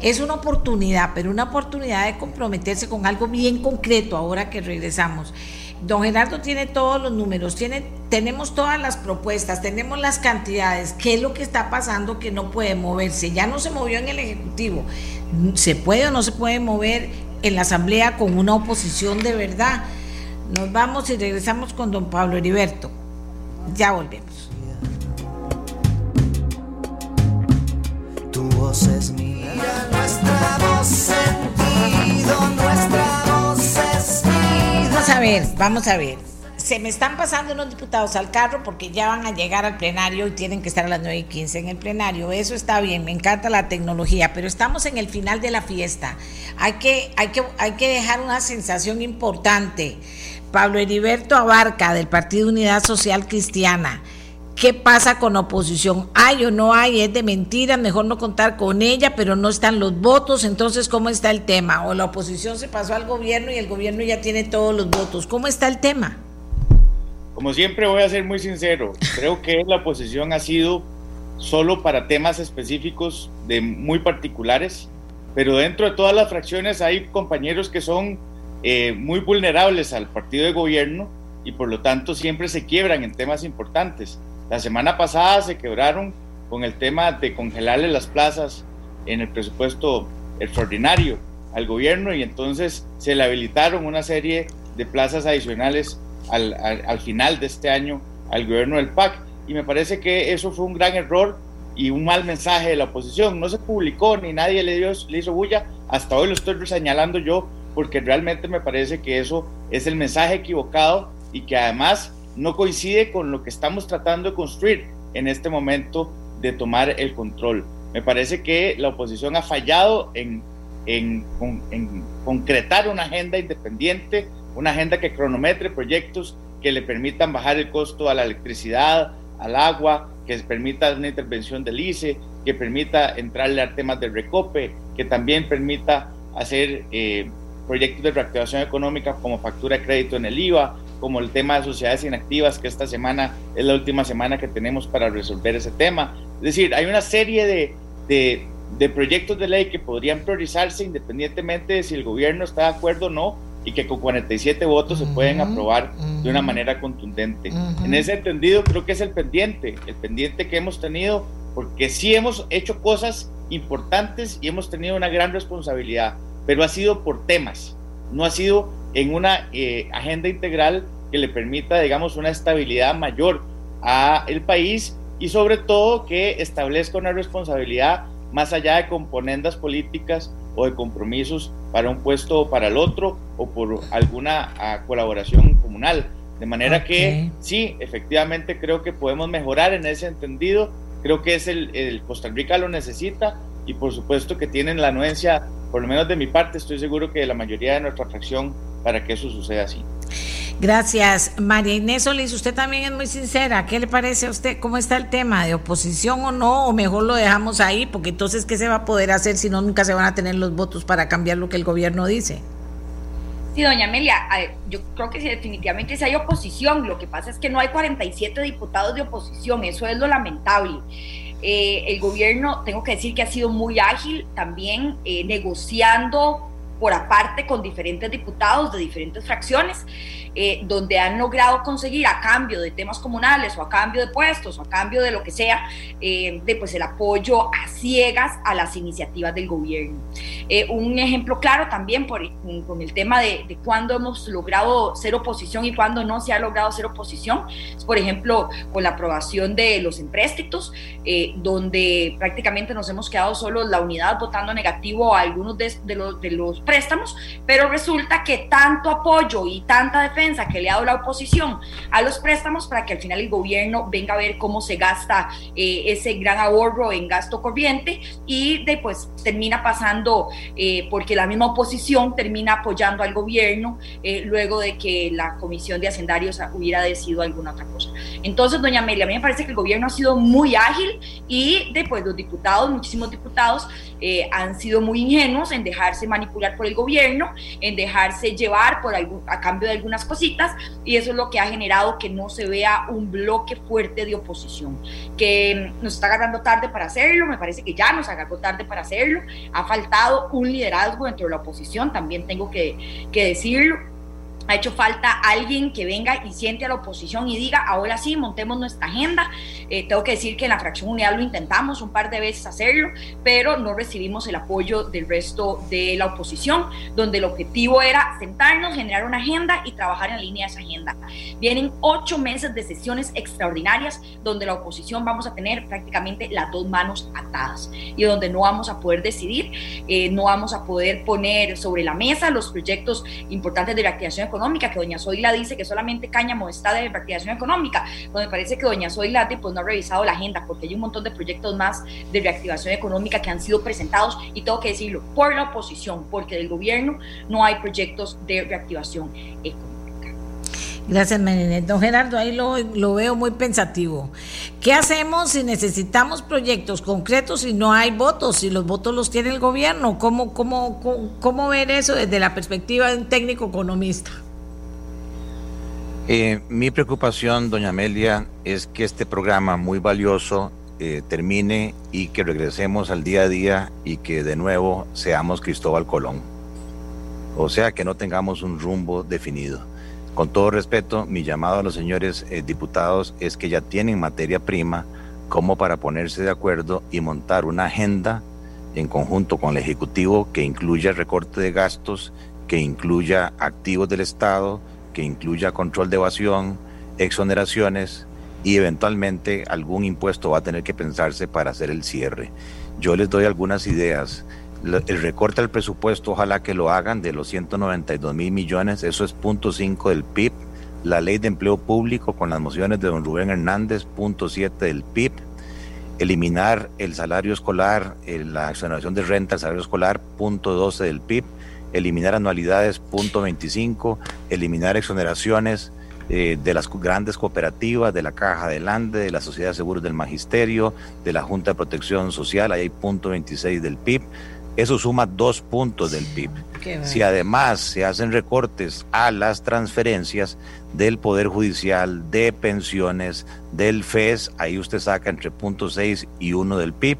Es una oportunidad, pero una oportunidad de comprometerse con algo bien concreto ahora que regresamos. Don Gerardo tiene todos los números, tiene, tenemos todas las propuestas, tenemos las cantidades, qué es lo que está pasando que no puede moverse. Ya no se movió en el Ejecutivo. ¿Se puede o no se puede mover en la Asamblea con una oposición de verdad? Nos vamos y regresamos con don Pablo Heriberto. Ya volvemos. Tu voz es mía, nuestra voz sentido, nuestra ver, vamos a ver. Se me están pasando unos diputados al carro porque ya van a llegar al plenario y tienen que estar a las 9 y 15 en el plenario. Eso está bien, me encanta la tecnología, pero estamos en el final de la fiesta. Hay que, hay que, hay que dejar una sensación importante. Pablo Heriberto Abarca, del Partido Unidad Social Cristiana ¿Qué pasa con oposición? ¿Hay o no hay? Es de mentira, mejor no contar con ella, pero no están los votos. Entonces, ¿cómo está el tema? ¿O la oposición se pasó al gobierno y el gobierno ya tiene todos los votos? ¿Cómo está el tema? Como siempre, voy a ser muy sincero. Creo que la oposición ha sido solo para temas específicos de muy particulares, pero dentro de todas las fracciones hay compañeros que son eh, muy vulnerables al partido de gobierno y por lo tanto siempre se quiebran en temas importantes. La semana pasada se quebraron con el tema de congelarle las plazas en el presupuesto extraordinario al gobierno y entonces se le habilitaron una serie de plazas adicionales al, al, final de este año al gobierno del PAC. Y me parece que eso fue un gran error y un mal mensaje de la oposición. No se publicó ni nadie le, dio, le hizo bulla. Hasta hoy lo estoy señalando yo porque realmente me parece que eso es el mensaje equivocado y que además no coincide con lo que estamos tratando de construir en este momento de tomar el control. Me parece que la oposición ha fallado en, en, concretar una agenda independiente, una agenda que cronometre proyectos que le permitan bajar el costo a la electricidad, al agua, que permita una intervención del ICE, que permita entrarle a temas del recope, que también permita hacer eh, proyectos de reactivación económica como factura de crédito en el IVA, como el tema de sociedades inactivas, que esta semana es la última semana que tenemos para resolver ese tema. Es decir, hay una serie de, de, proyectos de ley que podrían priorizarse independientemente de si el gobierno está de acuerdo o no, y que con 47 votos se pueden aprobar de una manera contundente. En ese entendido, creo que es el pendiente, el pendiente que hemos tenido, porque sí hemos hecho cosas importantes y hemos tenido una gran responsabilidad, pero ha sido por temas, no ha sido en una eh, agenda integral que le permita, digamos, una estabilidad mayor a el país y sobre todo que establezca una responsabilidad más allá de componendas políticas o de compromisos para un puesto o para el otro o por alguna ah, colaboración comunal. De manera que sí, efectivamente creo que podemos mejorar en ese entendido. Creo que es el, el Costa Rica lo necesita y por supuesto que tienen la anuencia, por lo menos de mi parte, estoy seguro que de la mayoría de nuestra fracción para que eso suceda así. Gracias. María Inés Solís, usted también es muy sincera. ¿Qué le parece a usted? ¿Cómo está el tema? ¿De oposición o no? ¿O mejor lo dejamos ahí? Porque entonces, ¿qué se va a poder hacer si no nunca se van a tener los votos para cambiar lo que el gobierno dice? Sí, doña Amelia, yo creo que sí, definitivamente si hay oposición, lo que pasa es que no hay 47 diputados de oposición, eso es lo lamentable. Eh, el gobierno, tengo que decir que ha sido muy ágil también eh, negociando por aparte con diferentes diputados de diferentes fracciones. Eh, donde han logrado conseguir a cambio de temas comunales o a cambio de puestos o a cambio de lo que sea, eh, de, pues el apoyo a ciegas a las iniciativas del gobierno. Eh, un ejemplo claro también por, con el tema de, de cuándo hemos logrado ser oposición y cuándo no se ha logrado ser oposición, es por ejemplo con la aprobación de los empréstitos, donde prácticamente nos hemos quedado solo la unidad votando negativo a algunos de, de, los, de los préstamos, pero resulta que tanto apoyo y tanta defensa que le ha dado la oposición a los préstamos para que al final el gobierno venga a ver cómo se gasta eh, ese gran ahorro en gasto corriente y después termina pasando eh, porque la misma oposición termina apoyando al gobierno eh, luego de que la comisión de hacendarios hubiera decidido alguna otra cosa. Entonces, doña Amelia, a mí me parece que el gobierno ha sido muy ágil y después los diputados, muchísimos diputados, han sido muy ingenuos en dejarse manipular por el gobierno, en dejarse llevar por algún, a cambio de algunas cositas y eso es lo que ha generado que no se vea un bloque fuerte de oposición, que nos está agarrando tarde para hacerlo, me parece que ya nos agarró tarde para hacerlo, ha faltado un liderazgo dentro de la oposición, también tengo que, que decirlo, ha hecho falta alguien que venga y siente a la oposición y diga, ahora sí, montemos nuestra agenda. Eh, tengo que decir que en la fracción unidad lo intentamos un par de veces hacerlo, pero no recibimos el apoyo del resto de la oposición, donde el objetivo era sentarnos, generar una agenda y trabajar en línea de esa agenda. Vienen ocho meses de sesiones extraordinarias donde la oposición vamos a tener prácticamente las dos manos atadas y donde no vamos a poder decidir, eh, no vamos a poder poner sobre la mesa los proyectos importantes de reactivación económica que doña Zoila dice que solamente Cáñamo está de reactivación económica, me parece que doña Zoila pues, no ha revisado la agenda, porque hay un montón de proyectos más de reactivación económica que han sido presentados, y tengo que decirlo, por la oposición, porque del gobierno no hay proyectos de reactivación económica. Gracias, Marinet. Don Gerardo, ahí lo, veo muy pensativo. ¿Qué hacemos si necesitamos proyectos concretos y no hay votos? Si los votos los tiene el gobierno, ¿cómo, cómo, cómo, cómo ver eso desde la perspectiva de un técnico economista? Eh, mi preocupación, doña Amelia, es que este programa muy valioso eh, termine y que regresemos al día a día y que de nuevo seamos Cristóbal Colón. O sea, que no tengamos un rumbo definido. Con todo respeto, mi llamado a los señores eh, diputados es que ya tienen materia prima como para ponerse de acuerdo y montar una agenda en conjunto con el Ejecutivo que incluya recorte de gastos, que incluya activos del Estado, que incluya control de evasión, exoneraciones y eventualmente algún impuesto va a tener que pensarse para hacer el cierre. Yo les doy algunas ideas. El recorte del presupuesto, ojalá que lo hagan de los 192 mil millones, eso es punto 5 del PIB. La ley de empleo público con las mociones de don Rubén Hernández, punto 7 del PIB. Eliminar el salario escolar, eh, la exoneración de renta, el salario escolar, punto 12 del PIB eliminar anualidades, punto 25, eliminar exoneraciones eh, de las grandes cooperativas, de la Caja del Ande, de la Sociedad de Seguros del Magisterio, de la Junta de Protección Social, ahí hay punto 26 del PIB. Eso suma dos puntos del PIB. Si además se hacen recortes a las transferencias del Poder Judicial, de pensiones, del FES, ahí usted saca entre punto 6 y 1 del PIB.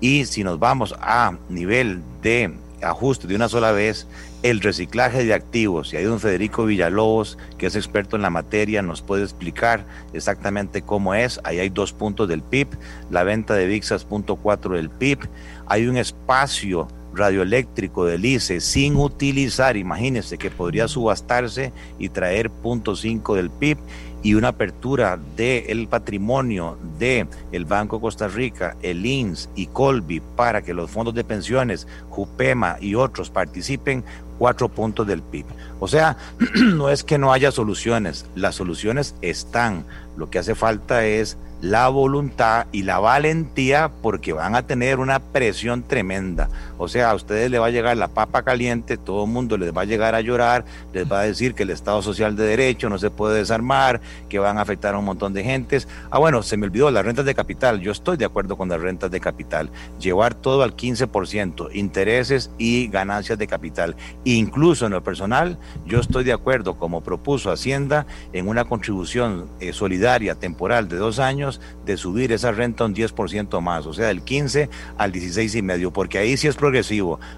Y si nos vamos a nivel de ajuste de una sola vez, el reciclaje de activos. Y ahí don Federico Villalobos, que es experto en la materia, nos puede explicar exactamente cómo es. Ahí hay dos puntos del PIB, la venta de VIXAS punto cuatro del PIB. Hay un espacio radioeléctrico del ICE sin utilizar, imagínense que podría subastarse y traer punto cinco del PIB y una apertura del patrimonio de el Banco Costa Rica, el INS y Colby para que los fondos de pensiones, JUPEMA y otros participen, cuatro puntos del PIB. O sea, no es que no haya soluciones, las soluciones están. Lo que hace falta es la voluntad y la valentía porque van a tener una presión tremenda. O sea, a ustedes les va a llegar la papa caliente, todo el mundo les va a llegar a llorar, les va a decir que el Estado Social de Derecho no se puede desarmar, que van a afectar a un montón de gentes. Ah, bueno, se me olvidó las rentas de capital. Yo estoy de acuerdo con las rentas de capital. Llevar todo al 15%, intereses y ganancias de capital. Incluso en lo personal, yo estoy de acuerdo, como propuso Hacienda, en una contribución eh, solidaria temporal de dos años de subir esa renta un 10% más, o sea, del 15 al 16 y medio, porque ahí sí es progresivo,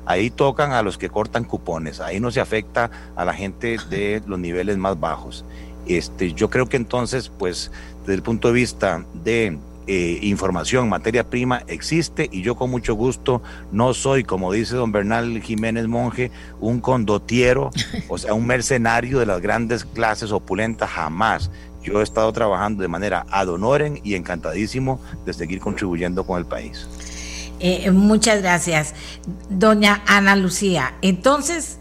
ahí tocan a los que cortan cupones, ahí no se afecta a la gente de los niveles más bajos. Este, yo creo que entonces, pues, desde el punto de vista de eh, información, materia prima existe y yo con mucho gusto no soy, como dice don Bernal Jiménez Monje, un condotiero, o sea, un mercenario de las grandes clases opulentas, jamás. Yo he estado trabajando de manera ad honorem y encantadísimo de seguir contribuyendo con el país. Eh, muchas gracias, doña Ana Lucía. Entonces,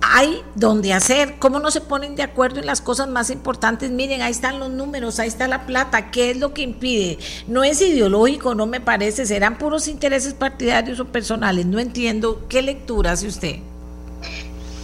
hay donde hacer, cómo no se ponen de acuerdo en las cosas más importantes. Miren, ahí están los números, ahí está la plata, ¿qué es lo que impide? No es ideológico, no me parece, serán puros intereses partidarios o personales, no entiendo qué lectura hace usted.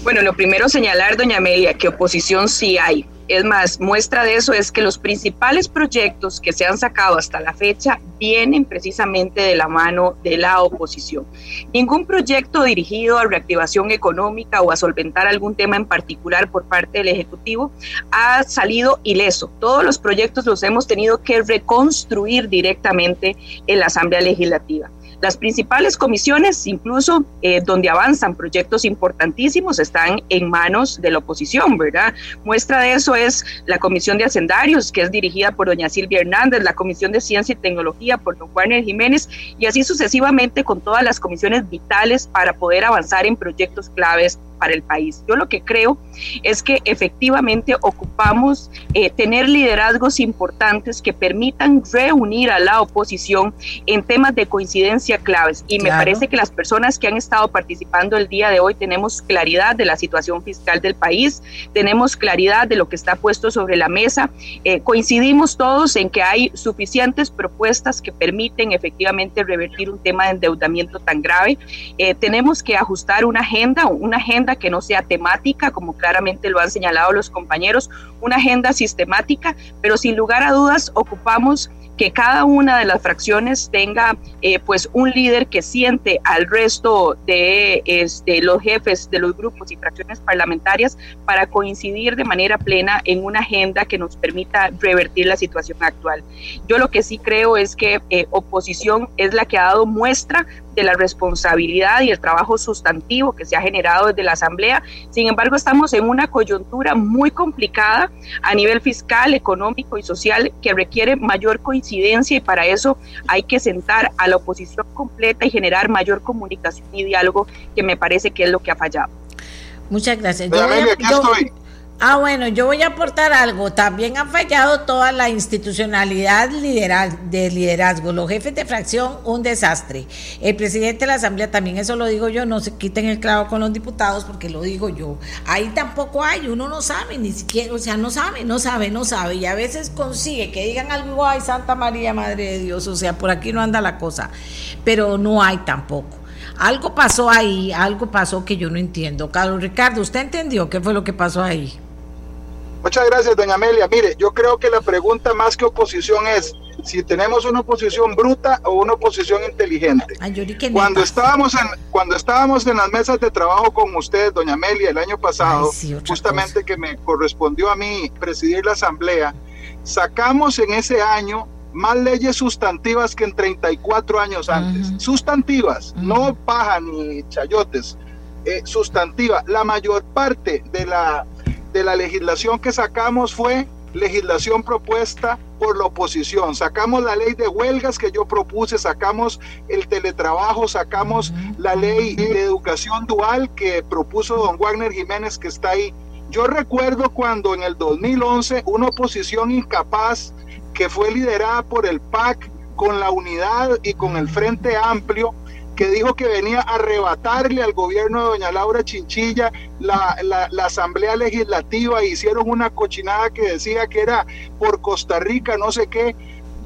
Bueno, lo primero señalar, doña Amelia, que oposición sí hay. Es más, muestra de eso es que los principales proyectos que se han sacado hasta la fecha vienen precisamente de la mano de la oposición. Ningún proyecto dirigido a reactivación económica o a solventar algún tema en particular por parte del Ejecutivo ha salido ileso. Todos los proyectos los hemos tenido que reconstruir directamente en la Asamblea Legislativa. Las principales comisiones, incluso eh, donde avanzan proyectos importantísimos, están en manos de la oposición, ¿verdad? Muestra de eso es la Comisión de Hacendarios, que es dirigida por doña Silvia Hernández, la Comisión de Ciencia y Tecnología por don Warner Jiménez, y así sucesivamente con todas las comisiones vitales para poder avanzar en proyectos claves para el país. Yo lo que creo es que efectivamente ocupamos eh, tener liderazgos importantes que permitan reunir a la oposición en temas de coincidencia claves. Y me parece que las personas que han estado participando el día de hoy tenemos claridad de la situación fiscal del país, tenemos claridad de lo que está puesto sobre la mesa. Eh, coincidimos todos en que hay suficientes propuestas que permiten efectivamente revertir un tema de endeudamiento tan grave. Eh, tenemos que ajustar una agenda, una agenda que no sea temática, como claramente lo han señalado los compañeros, una agenda sistemática, pero sin lugar a dudas ocupamos que cada una de las fracciones tenga eh, pues un líder que siente al resto de este, los jefes de los grupos y fracciones parlamentarias para coincidir de manera plena en una agenda que nos permita revertir la situación actual. Yo lo que sí creo es que eh, oposición es la que ha dado muestra de la responsabilidad y el trabajo sustantivo que se ha generado desde la Asamblea. Sin embargo, estamos en una coyuntura muy complicada a nivel fiscal, económico y social que requiere mayor coincidencia y para eso hay que sentar a la oposición completa y generar mayor comunicación y diálogo, que me parece que es lo que ha fallado. Muchas gracias. estoy. Ah, bueno, yo voy a aportar algo. También ha fallado toda la institucionalidad de liderazgo. Los jefes de fracción, un desastre. El presidente de la Asamblea, también eso lo digo yo, no se quiten el clavo con los diputados porque lo digo yo. Ahí tampoco hay, uno no sabe, ni siquiera, o sea, no sabe, no sabe, no sabe. Y a veces consigue que digan algo, ay, Santa María, Madre de Dios, o sea, por aquí no anda la cosa. Pero no hay tampoco. Algo pasó ahí, algo pasó que yo no entiendo. Carlos Ricardo, ¿usted entendió qué fue lo que pasó ahí? Muchas gracias, doña Amelia. Mire, yo creo que la pregunta más que oposición es si tenemos una oposición bruta o una oposición inteligente. cuando estábamos en cuando estábamos en las mesas de trabajo con usted, doña Amelia, el año pasado, justamente que me correspondió a mí presidir la asamblea, sacamos en ese año más leyes sustantivas que en 34 años antes. Sustantivas, no paja ni chayotes eh, sustantiva. La mayor parte de la, de la legislación que sacamos fue legislación propuesta por la oposición. Sacamos la ley de huelgas que yo propuse, sacamos el teletrabajo, sacamos la ley de educación dual que propuso don Wagner Jiménez que está ahí. Yo recuerdo cuando en el 2011 una oposición incapaz que fue liderada por el PAC con la unidad y con el Frente Amplio, que dijo que venía a arrebatarle al gobierno de doña Laura Chinchilla la, la, Asamblea Legislativa, hicieron una cochinada que decía que era por Costa Rica, no sé qué,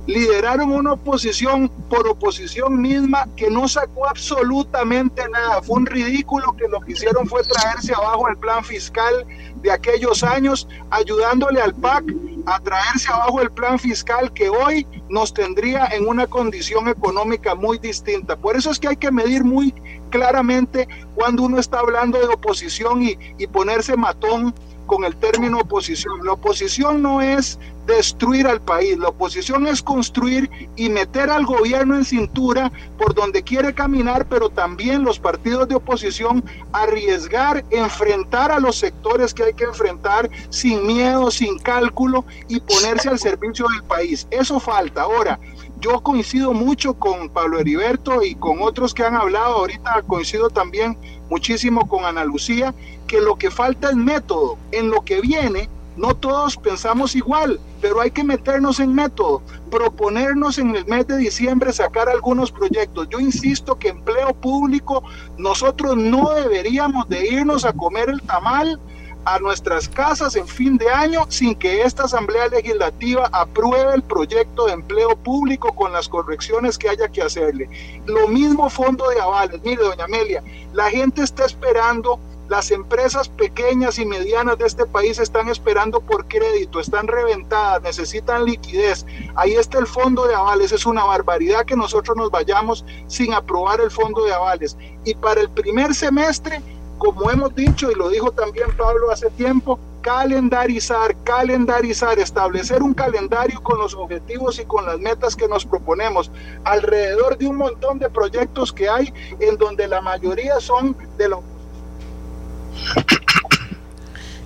lideraron una oposición por oposición misma que no sacó absolutamente nada. Fue un ridículo que lo que hicieron fue traerse abajo el plan fiscal de aquellos años, ayudándole al PAC a traerse abajo el plan fiscal que hoy nos tendría en una condición económica muy distinta. Por eso es que hay que medir muy claramente cuando uno está hablando de oposición y, y ponerse matón con el término oposición. La oposición no es destruir al país, la oposición es construir y meter al gobierno en cintura por donde quiere caminar, pero también los partidos de oposición arriesgar, enfrentar a los sectores que hay que enfrentar sin miedo, sin cálculo y ponerse al servicio del país. Eso falta. Ahora, yo coincido mucho con Pablo Heriberto y con otros que han hablado, ahorita coincido también muchísimo con Ana Lucía, que lo que falta es método. En lo que viene, no todos pensamos igual, pero hay que meternos en método, proponernos en el mes de diciembre sacar algunos proyectos. Yo insisto que empleo público, nosotros no deberíamos de irnos a comer el tamal a nuestras casas en fin de año sin que esta Asamblea Legislativa apruebe el proyecto de empleo público con las correcciones que haya que hacerle. Lo mismo fondo de avales. Mire, doña Amelia, la gente está esperando las empresas pequeñas y medianas de este país están esperando por crédito, están reventadas, necesitan liquidez. Ahí está el fondo de avales. Es una barbaridad que nosotros nos vayamos sin aprobar el fondo de avales. Y para el primer semestre como hemos dicho y lo dijo también Pablo hace tiempo, calendarizar, calendarizar, establecer un calendario con los objetivos y con las metas que nos proponemos, alrededor de un montón de proyectos que hay en donde la mayoría son de la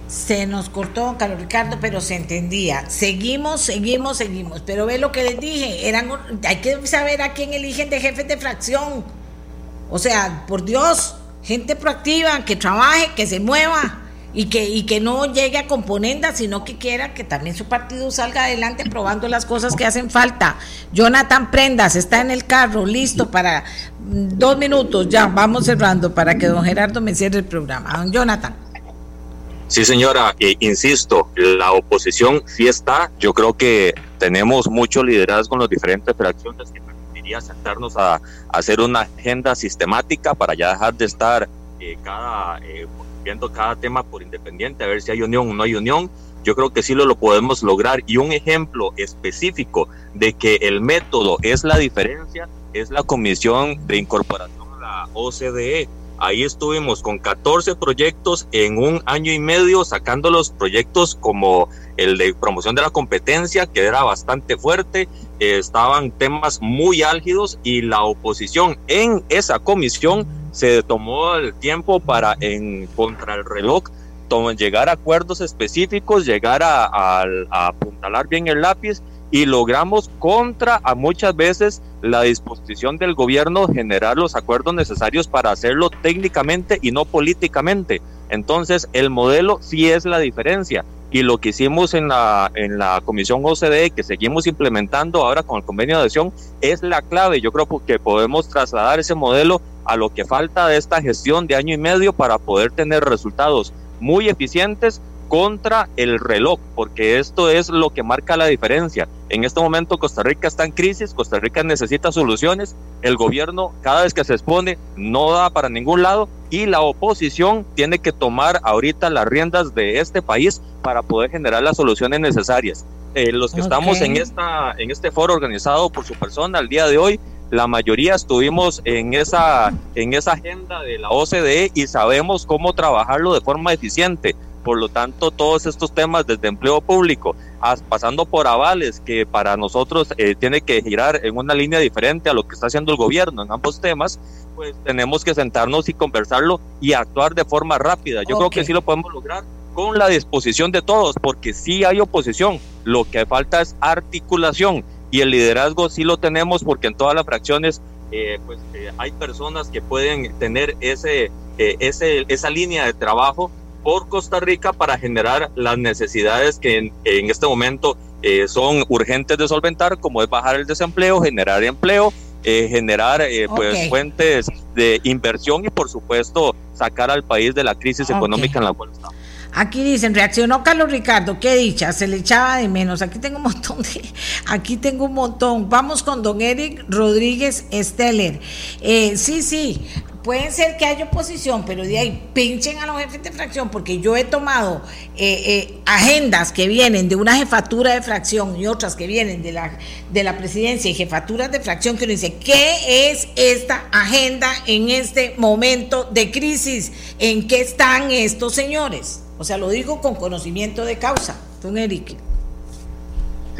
se nos cortó, Carlos Ricardo, pero se entendía. Seguimos, seguimos, seguimos. Pero ve lo que les dije, eran, hay que saber a quién eligen de jefes de fracción. O sea, por Dios, gente proactiva, que trabaje, que se mueva y que, y que no llegue a componendas, sino que quiera que también su partido salga adelante probando las cosas que hacen falta. Jonathan Prendas está en el carro, listo para mm, dos minutos, ya vamos cerrando para que don Gerardo me cierre el programa. Don Jonathan. Sí, señora, eh, insisto, la oposición sí está. Yo creo que tenemos mucho liderazgo con las diferentes fracciones que sentarnos a, hacer una agenda sistemática para ya dejar de estar eh, cada, eh, viendo cada tema por independiente, a ver si hay unión o no hay unión. Yo creo que sí lo, lo podemos lograr. Y un ejemplo específico de que el método es la diferencia es la Comisión de Incorporación a la OCDE. Ahí estuvimos con 14 proyectos en un año y medio, sacando los proyectos como el de promoción de la competencia, que era bastante fuerte, estaban temas muy álgidos y la oposición en esa comisión se tomó el tiempo para en contra el reloj llegar a acuerdos específicos, llegar a, a apuntalar bien el lápiz y logramos contra a muchas veces la disposición del gobierno generar los acuerdos necesarios para hacerlo técnicamente y no políticamente. Entonces, el modelo sí es la diferencia y lo que hicimos en la, en la Comisión OCDE, que seguimos implementando ahora con el convenio de adhesión, es la clave. Yo creo que podemos trasladar ese modelo a lo que falta de esta gestión de año y medio para poder tener resultados muy eficientes contra el reloj, porque esto es lo que marca la diferencia. En este momento Costa Rica está en crisis, Costa Rica necesita soluciones, el gobierno cada vez que se expone no da para ningún lado y la oposición tiene que tomar ahorita las riendas de este país para poder generar las soluciones necesarias. Eh, los que estamos en, esta, en este foro organizado por su persona el día de hoy, la mayoría estuvimos en esa, en esa agenda de la OCDE y sabemos cómo trabajarlo de forma eficiente Por lo tanto, todos estos temas desde empleo público, pasando por avales, que para nosotros eh, tiene que girar en una línea diferente a lo que está haciendo el gobierno en ambos temas, pues tenemos que sentarnos y conversarlo y actuar de forma rápida. Yo creo que sí lo podemos lograr con la disposición de todos, porque sí hay oposición, lo que falta es articulación y el liderazgo sí lo tenemos porque en todas las fracciones eh, pues eh, hay personas que pueden tener ese, ese, esa línea de trabajo por Costa Rica para generar las necesidades que en, este momento eh, son urgentes de solventar, como es bajar el desempleo, generar empleo, eh, generar eh, pues fuentes de inversión y por supuesto sacar al país de la crisis económica en la cual estamos. Aquí dicen, reaccionó Carlos Ricardo, qué dicha, se le echaba de menos. Aquí tengo un montón de, aquí tengo un montón. Vamos con don Eric Rodríguez Steller. sí, sí, pueden ser que haya oposición, pero de ahí pinchen a los jefes de fracción, porque yo he tomado eh, eh, agendas que vienen de una jefatura de fracción y otras que vienen de la, de la presidencia y jefaturas de fracción, que uno dice, ¿qué es esta agenda en este momento de crisis? ¿En qué están estos señores? O sea, lo digo con conocimiento de causa, don Eric.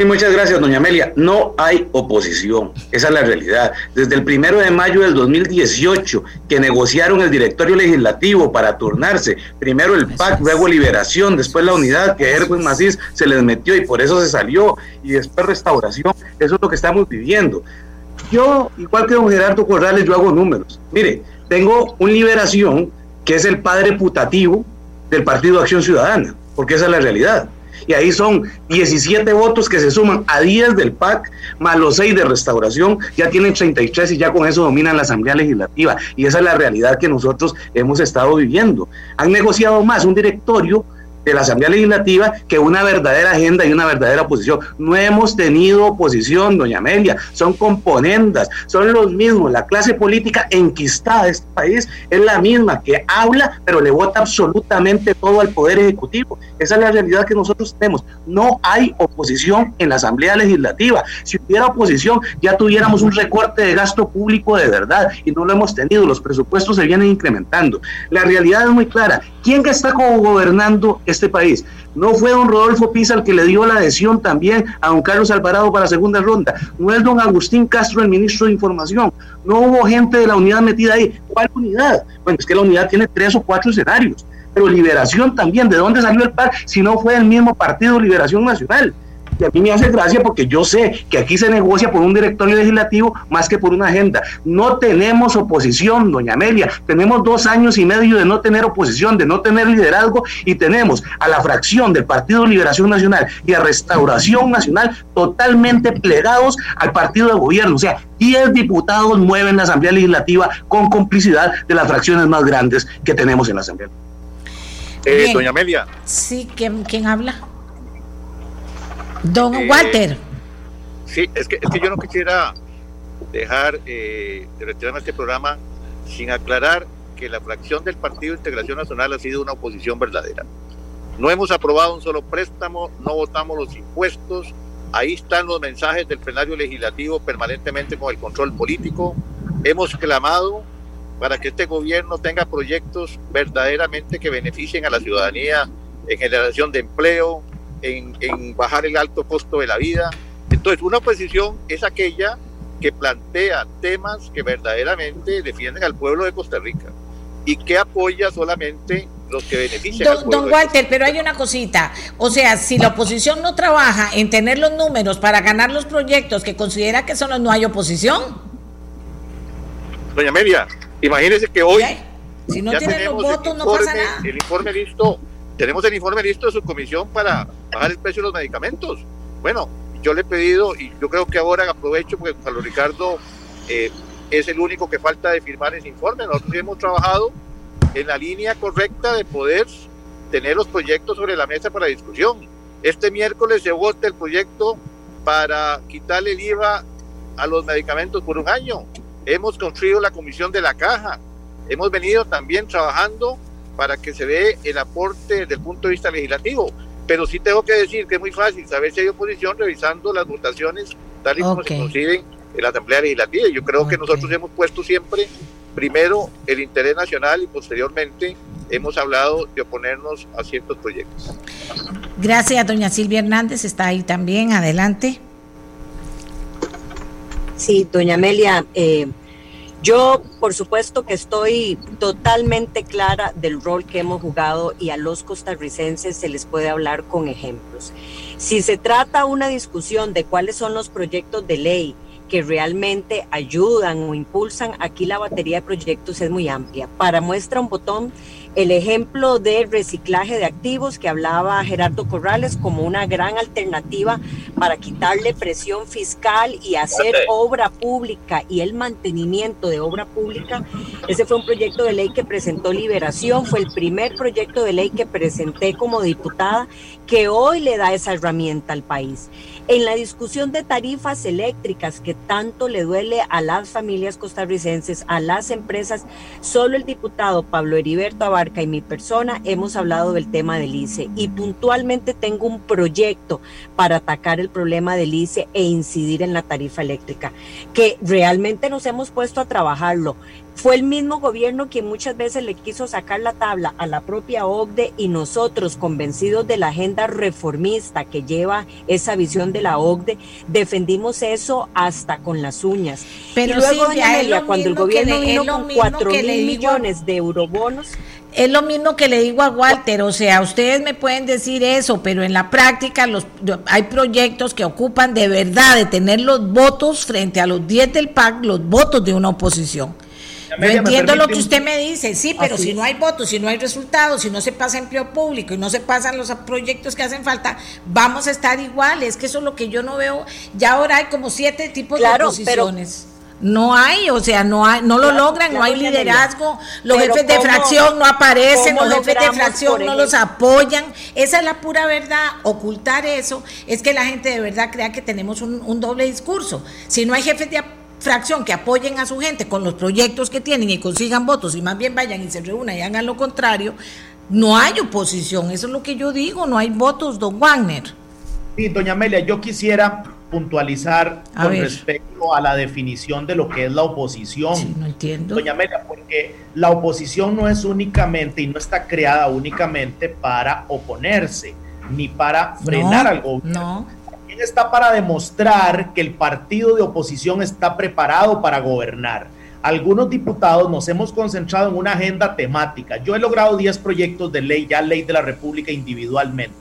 Sí, muchas gracias, doña Amelia. No hay oposición, esa es la realidad. Desde el primero de mayo del 2018, que negociaron el directorio legislativo para turnarse, primero el PAC, luego Liberación, después la unidad, que Erwin Macís se les metió y por eso se salió, y después Restauración, eso es lo que estamos viviendo. Yo, igual que don Gerardo Corrales, yo hago números. Mire, tengo un Liberación que es el padre putativo del Partido Acción Ciudadana, porque esa es la realidad y ahí son 17 votos que se suman a 10 del PAC, más los 6 de restauración, ya tienen 33 y ya con eso dominan la Asamblea Legislativa. Y esa es la realidad que nosotros hemos estado viviendo. Han negociado más un directorio de la Asamblea Legislativa que una verdadera agenda y una verdadera oposición. No hemos tenido oposición, doña Amelia, son componendas, son los mismos. La clase política enquistada de este país es la misma que habla, pero le vota absolutamente todo al Poder Ejecutivo. Esa es la realidad que nosotros tenemos. No hay oposición en la Asamblea Legislativa. Si hubiera oposición, ya tuviéramos un recorte de gasto público de verdad y no lo hemos tenido. Los presupuestos se vienen incrementando. La realidad es muy clara. ¿Quién está gobernando este país? No fue don Rodolfo Pisa el que le dio la adhesión también a don Carlos Alvarado para segunda ronda. No es don Agustín Castro el ministro de Información. No hubo gente de la unidad metida ahí. ¿Cuál unidad? Bueno, es que la unidad tiene tres o cuatro escenarios. Pero Liberación también, ¿de dónde salió el PAC si no fue el mismo partido Liberación Nacional? Y a mí me hace gracia porque yo sé que aquí se negocia por un directorio legislativo más que por una agenda. No tenemos oposición, doña Amelia. Tenemos dos años y medio de no tener oposición, de no tener liderazgo y tenemos a la fracción del Partido Liberación Nacional y a Restauración Nacional totalmente plegados al partido de gobierno. O sea, 10 diputados mueven la Asamblea Legislativa con complicidad de las fracciones más grandes que tenemos en la Asamblea. Eh, doña Amelia. Sí, ¿quién, quién habla? Don eh, Walter. Sí, es que, es que yo no quisiera dejar eh, de retirarme este programa sin aclarar que la fracción del Partido de Integración Nacional ha sido una oposición verdadera. No hemos aprobado un solo préstamo, no votamos los impuestos, ahí están los mensajes del plenario legislativo permanentemente con el control político. Hemos clamado para que este gobierno tenga proyectos verdaderamente que beneficien a la ciudadanía en generación de empleo, en, bajar el alto costo de la vida. Entonces, una oposición es aquella que plantea temas que verdaderamente defienden al pueblo de Costa Rica y que apoya solamente los que benefician. Don, al pueblo don Walter, pero hay una cosita, o sea, si la oposición no trabaja en tener los números para ganar los proyectos que considera que solo no hay oposición. Doña Amelia, imagínese que hoy... Si no tienen los votos, no pasa nada. El informe listo tenemos el informe listo de su comisión para bajar el precio de los medicamentos. Bueno, yo le he pedido, y yo creo que ahora aprovecho porque Carlos Ricardo eh, es el único que falta de firmar ese informe. Nosotros hemos trabajado en la línea correcta de poder tener los proyectos sobre la mesa para discusión. Este miércoles se vota el proyecto para quitarle el IVA a los medicamentos por un año. Hemos construido la comisión de la caja. Hemos venido también trabajando para que se vea el aporte desde el punto de vista legislativo. Pero sí tengo que decir que es muy fácil saber si hay oposición revisando las votaciones tal y como se conciben en la Asamblea Legislativa. Yo creo que nosotros hemos puesto siempre primero el interés nacional y posteriormente hemos hablado de oponernos a ciertos proyectos. Gracias, doña Silvia Hernández, está ahí también, adelante. Sí, doña Amelia, eh, yo por supuesto que estoy totalmente clara del rol que hemos jugado y a los costarricenses se les puede hablar con ejemplos. Si se trata una discusión de cuáles son los proyectos de ley, que realmente ayudan o impulsan, aquí la batería de proyectos es muy amplia. Para muestra un botón, el ejemplo de reciclaje de activos que hablaba Gerardo Corrales como una gran alternativa para quitarle presión fiscal y hacer obra pública y el mantenimiento de obra pública. Ese fue un proyecto de ley que presentó Liberación, fue el primer proyecto de ley que presenté como diputada que hoy le da esa herramienta al país. En la discusión de tarifas eléctricas que tanto le duele a las familias costarricenses, a las empresas, solo el diputado Pablo Heriberto Abarca y mi persona hemos hablado del tema del ICE y puntualmente tengo un proyecto para atacar el problema del ICE e incidir en la tarifa eléctrica, que realmente nos hemos puesto a trabajarlo. Fue el mismo gobierno quien muchas veces le quiso sacar la tabla a la propia OCDE y nosotros, convencidos de la agenda reformista que lleva esa visión de la OCDE, defendimos eso hasta con las uñas. Pero y luego, doña Amelia, lo cuando el gobierno vino con mismo 4 que le mil millones de eurobonos, Es lo mismo que le digo a Walter, o sea, ustedes me pueden decir eso, pero en la práctica los, hay proyectos que ocupan de verdad de tener los votos frente a los 10 del PAC, los votos de una oposición. Yo Amelia, ¿me entiendo lo que un- usted me dice, sí, pero Así si es. no hay votos, si no hay resultados, si no se pasa empleo público y no se pasan los proyectos que hacen falta, vamos a estar igual. Es que eso es lo que yo no veo. Ya ahora hay como siete tipos Claro, de pero- posiciones. No hay, o sea, no hay, no lo Claro, logran, no hay liderazgo, los Pero jefes de ¿cómo- fracción no aparecen, los jefes de fracción no los apoyan. Esa es la pura verdad. Ocultar eso es que la gente de verdad crea que tenemos un, un doble discurso. Si no hay jefes de fracción que apoyen a su gente con los proyectos que tienen y consigan votos y más bien vayan y se reúnan y hagan lo contrario, no hay oposición. Eso es lo que yo digo, no hay votos, don Wagner. Sí, doña Amelia, yo quisiera puntualizar A con ver. respecto a la definición de lo que es la oposición. Sí, no entiendo. Doña Amelia, porque la oposición no es únicamente y no está creada únicamente para oponerse ni para frenar No, al gobierno. No. Está para demostrar que el partido de oposición está preparado para gobernar. Algunos diputados nos hemos concentrado en una agenda temática. Yo he logrado 10 proyectos de ley, ya ley de la República individualmente.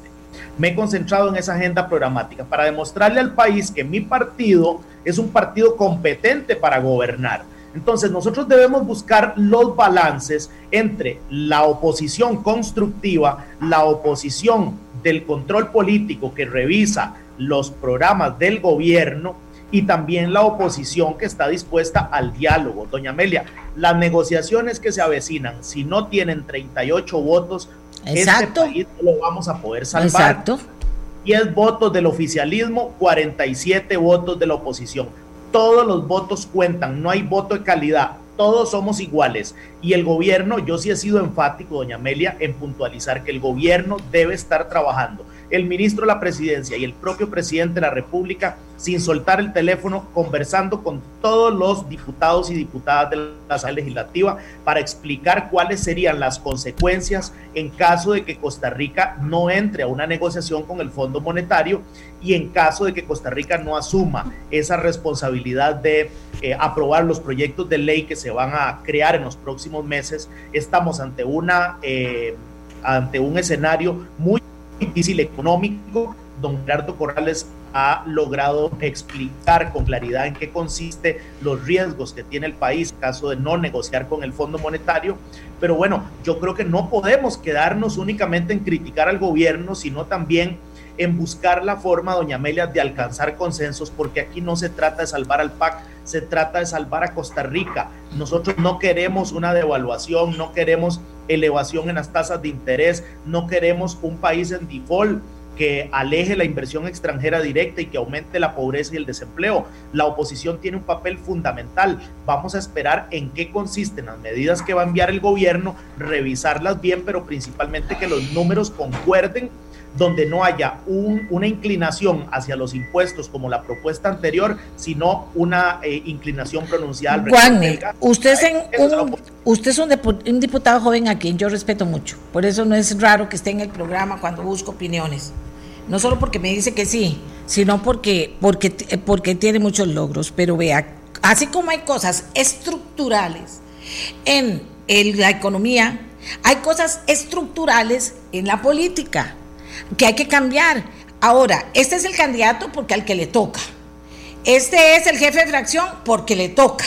Me he concentrado en esa agenda programática para demostrarle al país que mi partido es un partido competente para gobernar. Entonces nosotros debemos buscar los balances entre la oposición constructiva, la oposición del control político que revisa los programas del gobierno y también la oposición que está dispuesta al diálogo. Doña Amelia, las negociaciones que se avecinan, si no tienen 38 votos, Exacto. este país no lo vamos a poder salvar. Exacto. 10 votos del oficialismo, 47 votos de la oposición. Todos los votos cuentan, no hay voto de calidad, todos somos iguales. Y el gobierno, yo sí he sido enfático, doña Amelia, en puntualizar que el gobierno debe estar trabajando. El ministro de la presidencia y el propio presidente de la República, sin soltar el teléfono, conversando con todos los diputados y diputadas de la sala legislativa para explicar cuáles serían las consecuencias en caso de que Costa Rica no entre a una negociación con el Fondo Monetario y en caso de que Costa Rica no asuma esa responsabilidad de eh, aprobar los proyectos de ley que se van a crear en los próximos meses, estamos ante una eh, ante un escenario muy difícil económico. Don Gerardo Corrales ha logrado explicar con claridad en qué consiste los riesgos que tiene el país en caso de no negociar con el Fondo Monetario. Pero bueno, yo creo que no podemos quedarnos únicamente en criticar al gobierno, sino también en buscar la forma, doña Amelia, de alcanzar consensos, porque aquí no se trata de salvar al PAC, se trata de salvar a Costa Rica. Nosotros no queremos una devaluación, no queremos elevación en las tasas de interés, no queremos un país en default que aleje la inversión extranjera directa y que aumente la pobreza y el desempleo. La oposición tiene un papel fundamental. Vamos a esperar en qué consisten las medidas que va a enviar el gobierno, revisarlas bien, pero principalmente que los números concuerden donde no haya un, una inclinación hacia los impuestos como la propuesta anterior, sino una eh, inclinación pronunciada. al Juanne, usted es, un, usted es un, un diputado joven a quien yo respeto mucho, por eso no es raro que esté en el programa cuando busco opiniones. No solo porque me dice que sí, sino porque, porque, porque tiene muchos logros. Pero vea, así como hay cosas estructurales en en la economía, hay cosas estructurales en la política que hay que cambiar. Ahora, este es el candidato porque al que le toca. Este es el jefe de fracción porque le toca.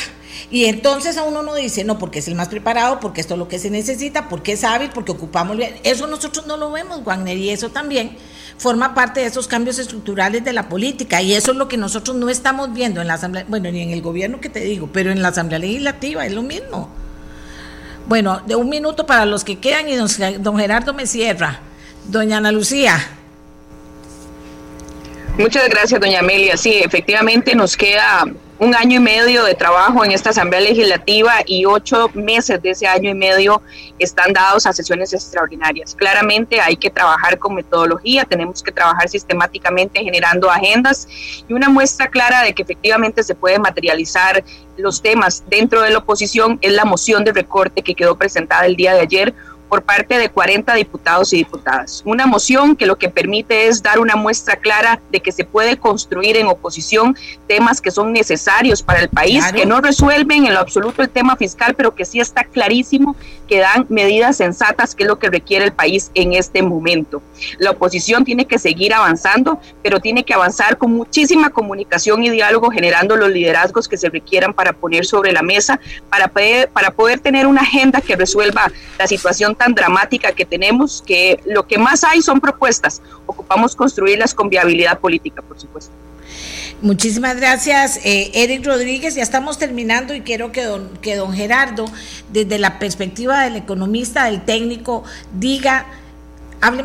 Y entonces a uno no dice, no, porque es el más preparado, porque esto es lo que se necesita, porque es hábil, porque ocupamos bien. Eso nosotros no lo vemos, Wagner, y eso también forma parte de esos cambios estructurales de la política. Y eso es lo que nosotros no estamos viendo en la Asamblea, bueno, ni en el gobierno que te digo, pero en la Asamblea Legislativa es lo mismo. Bueno, de un minuto para los que quedan y don, Gerardo me cierra. Doña Ana Lucía. Muchas gracias, doña Amelia. Sí, efectivamente nos queda un año y medio de trabajo en esta Asamblea Legislativa y ocho meses de ese año y medio están dados a sesiones extraordinarias. Claramente hay que trabajar con metodología, tenemos que trabajar sistemáticamente generando agendas y una muestra clara de que efectivamente se puede materializar los temas dentro de la oposición es la moción de recorte que quedó presentada el día de ayer por parte de 40 diputados y diputadas. Una moción que lo que permite es dar una muestra clara de que se puede construir en oposición temas que son necesarios para el país, que no resuelven en lo absoluto el tema fiscal, pero que sí está clarísimo que dan medidas sensatas, que es lo que requiere el país en este momento. La oposición tiene que seguir avanzando, pero tiene que avanzar con muchísima comunicación y diálogo, generando los liderazgos que se requieran para poner sobre la mesa, para poder, para poder tener una agenda que resuelva la situación tan dramática que tenemos, que lo que más hay son propuestas. Ocupamos construirlas con viabilidad política, por supuesto. Muchísimas gracias, eh, Eric Rodríguez. Ya estamos terminando y quiero que don, que don Gerardo, desde la perspectiva del economista, del técnico, diga hable,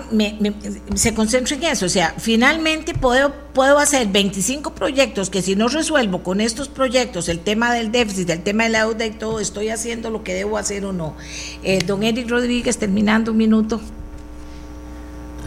se concentre en eso. O sea, finalmente puedo, puedo hacer 25 proyectos que si no resuelvo con estos proyectos el tema del déficit, el tema de la deuda y todo, estoy haciendo lo que debo hacer o no. Eh, don Eric Rodríguez, terminando un minuto.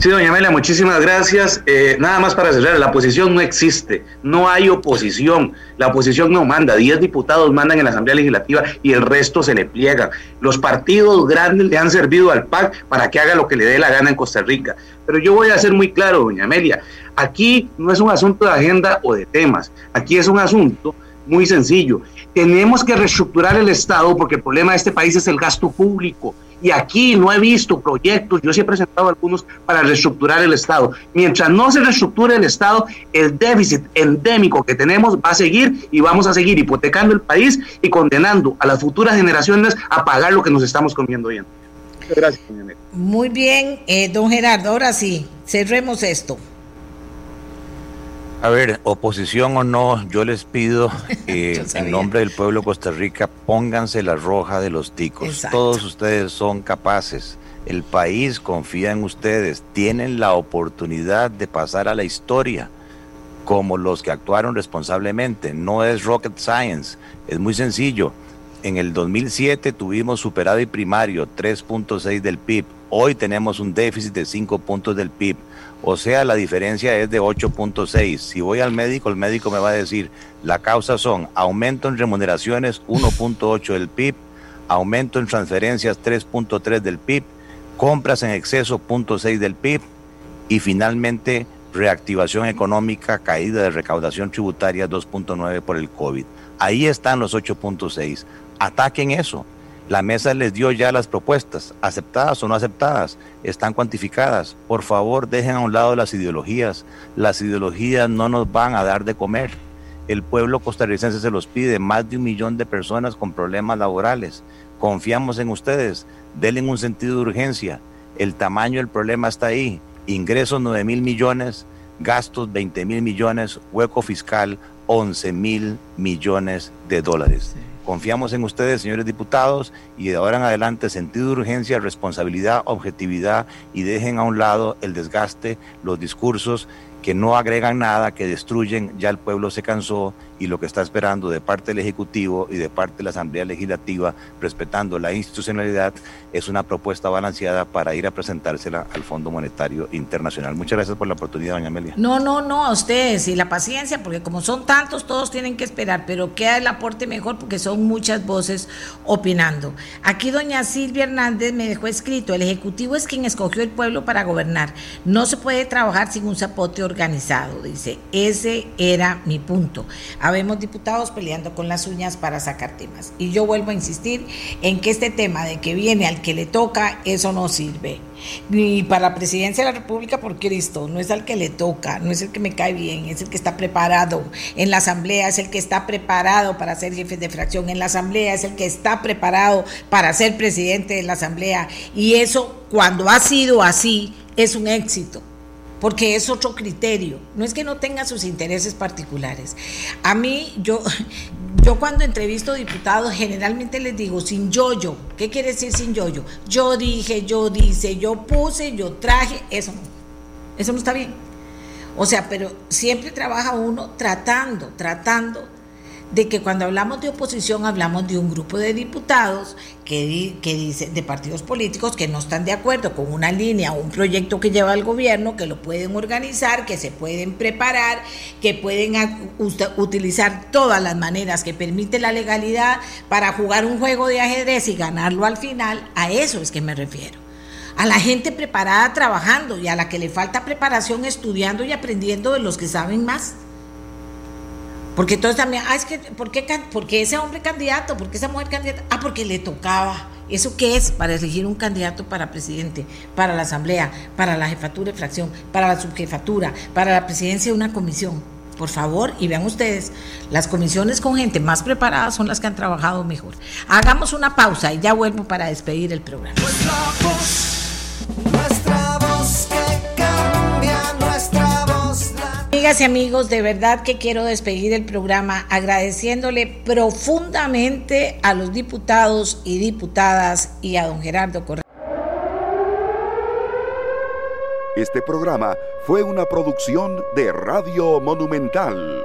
Sí, doña Amelia, muchísimas gracias. Eh, nada más para cerrar, la oposición no existe, no hay oposición, la oposición no manda, diez diputados mandan en la Asamblea Legislativa y el resto se le pliega. Los partidos grandes le han servido al PAC para que haga lo que le dé la gana en Costa Rica. Pero yo voy a ser muy claro, doña Amelia, aquí no es un asunto de agenda o de temas, aquí es un asunto muy sencillo. Tenemos que reestructurar el Estado porque el problema de este país es el gasto público y aquí no he visto proyectos, yo sí he presentado algunos para reestructurar el Estado. Mientras no se reestructure el Estado, el déficit endémico que tenemos va a seguir y vamos a seguir hipotecando el país y condenando a las futuras generaciones a pagar lo que nos estamos comiendo hoy. Gracias, Muy bien, eh, don Gerardo, ahora sí, cerremos esto. A ver, oposición o no, yo les pido en nombre del pueblo de Costa Rica pónganse la roja de los ticos. Todos ustedes son capaces. El país confía en ustedes. Tienen la oportunidad de pasar a la historia como los que actuaron responsablemente. No es rocket science, es muy sencillo. En el 2007 tuvimos superado y primario 3.6 del PIB. Hoy tenemos un déficit de 5 puntos del PIB. O sea, la diferencia es de 8.6. Si voy al médico, el médico me va a decir, la causa son aumento en remuneraciones 1.8 del PIB, aumento en transferencias 3.3 del PIB, compras en exceso 0.6 del PIB y finalmente reactivación económica, caída de recaudación tributaria 2.9 por el COVID. Ahí están los 8.6. Ataquen eso. La mesa les dio ya las propuestas, aceptadas o no aceptadas, están cuantificadas. Por favor, dejen a un lado las ideologías. Las ideologías no nos van a dar de comer. El pueblo costarricense se los pide, más de un millón de personas con problemas laborales. Confiamos en ustedes, denle un sentido de urgencia. El tamaño del problema está ahí. Ingresos 9 mil millones, gastos 20 mil millones, hueco fiscal 11 mil millones de dólares. Confiamos en ustedes, señores diputados, y de ahora en adelante sentido de urgencia, responsabilidad, objetividad y dejen a un lado el desgaste, los discursos que no agregan nada, que destruyen, ya el pueblo se cansó y lo que está esperando de parte del Ejecutivo y de parte de la Asamblea Legislativa, respetando la institucionalidad, es una propuesta balanceada para ir a presentársela al Fondo Monetario Internacional. Muchas gracias por la oportunidad, doña Amelia. No, no, no, a ustedes y la paciencia, porque como son tantos, todos tienen que esperar, pero queda el aporte mejor porque son muchas voces opinando. Aquí doña Silvia Hernández me dejó escrito, el Ejecutivo es quien escogió el pueblo para gobernar. No se puede trabajar sin un zapote organizado, dice. Ese era mi punto. Habemos diputados peleando con las uñas para sacar temas. Y yo vuelvo a insistir en que este tema de que viene al que le toca, eso no sirve. Ni para la presidencia de la República, por Cristo, no es al que le toca, no es el que me cae bien, es el que está preparado. En la Asamblea es el que está preparado para ser jefe de fracción. En la Asamblea es el que está preparado para ser presidente de la Asamblea. Y eso, cuando ha sido así, es un éxito porque es otro criterio. No es que no tenga sus intereses particulares. A mí, yo, yo cuando entrevisto diputados, generalmente les digo sin yo-yo. ¿Qué quiere decir sin yo-yo? Yo dije, yo dice, yo puse, yo traje. Eso no. Eso no está bien. O sea, pero siempre trabaja uno tratando, tratando de que cuando hablamos de oposición hablamos de un grupo de diputados que, que dice, de partidos políticos que no están de acuerdo con una línea o un proyecto que lleva el gobierno, que lo pueden organizar, que se pueden preparar, que pueden utilizar todas las maneras que permite la legalidad para jugar un juego de ajedrez y ganarlo al final. A eso es que me refiero a la gente preparada trabajando y a la que le falta preparación estudiando y aprendiendo de los que saben más. Porque todos también, ah, es que, ¿por qué, ese hombre candidato? ¿Por qué esa mujer candidata? Ah, porque le tocaba. ¿Eso qué es? Para elegir un candidato para presidente, para la asamblea, para la jefatura de fracción, para la subjefatura, para la presidencia de una comisión. Por favor, y vean ustedes, las comisiones con gente más preparada son las que han trabajado mejor. Hagamos una pausa y ya vuelvo para despedir el programa. Amigas y amigos, de verdad que quiero despedir el programa agradeciéndole profundamente a los diputados y diputadas y a don Gerardo Correa. Este programa fue una producción de Radio Monumental.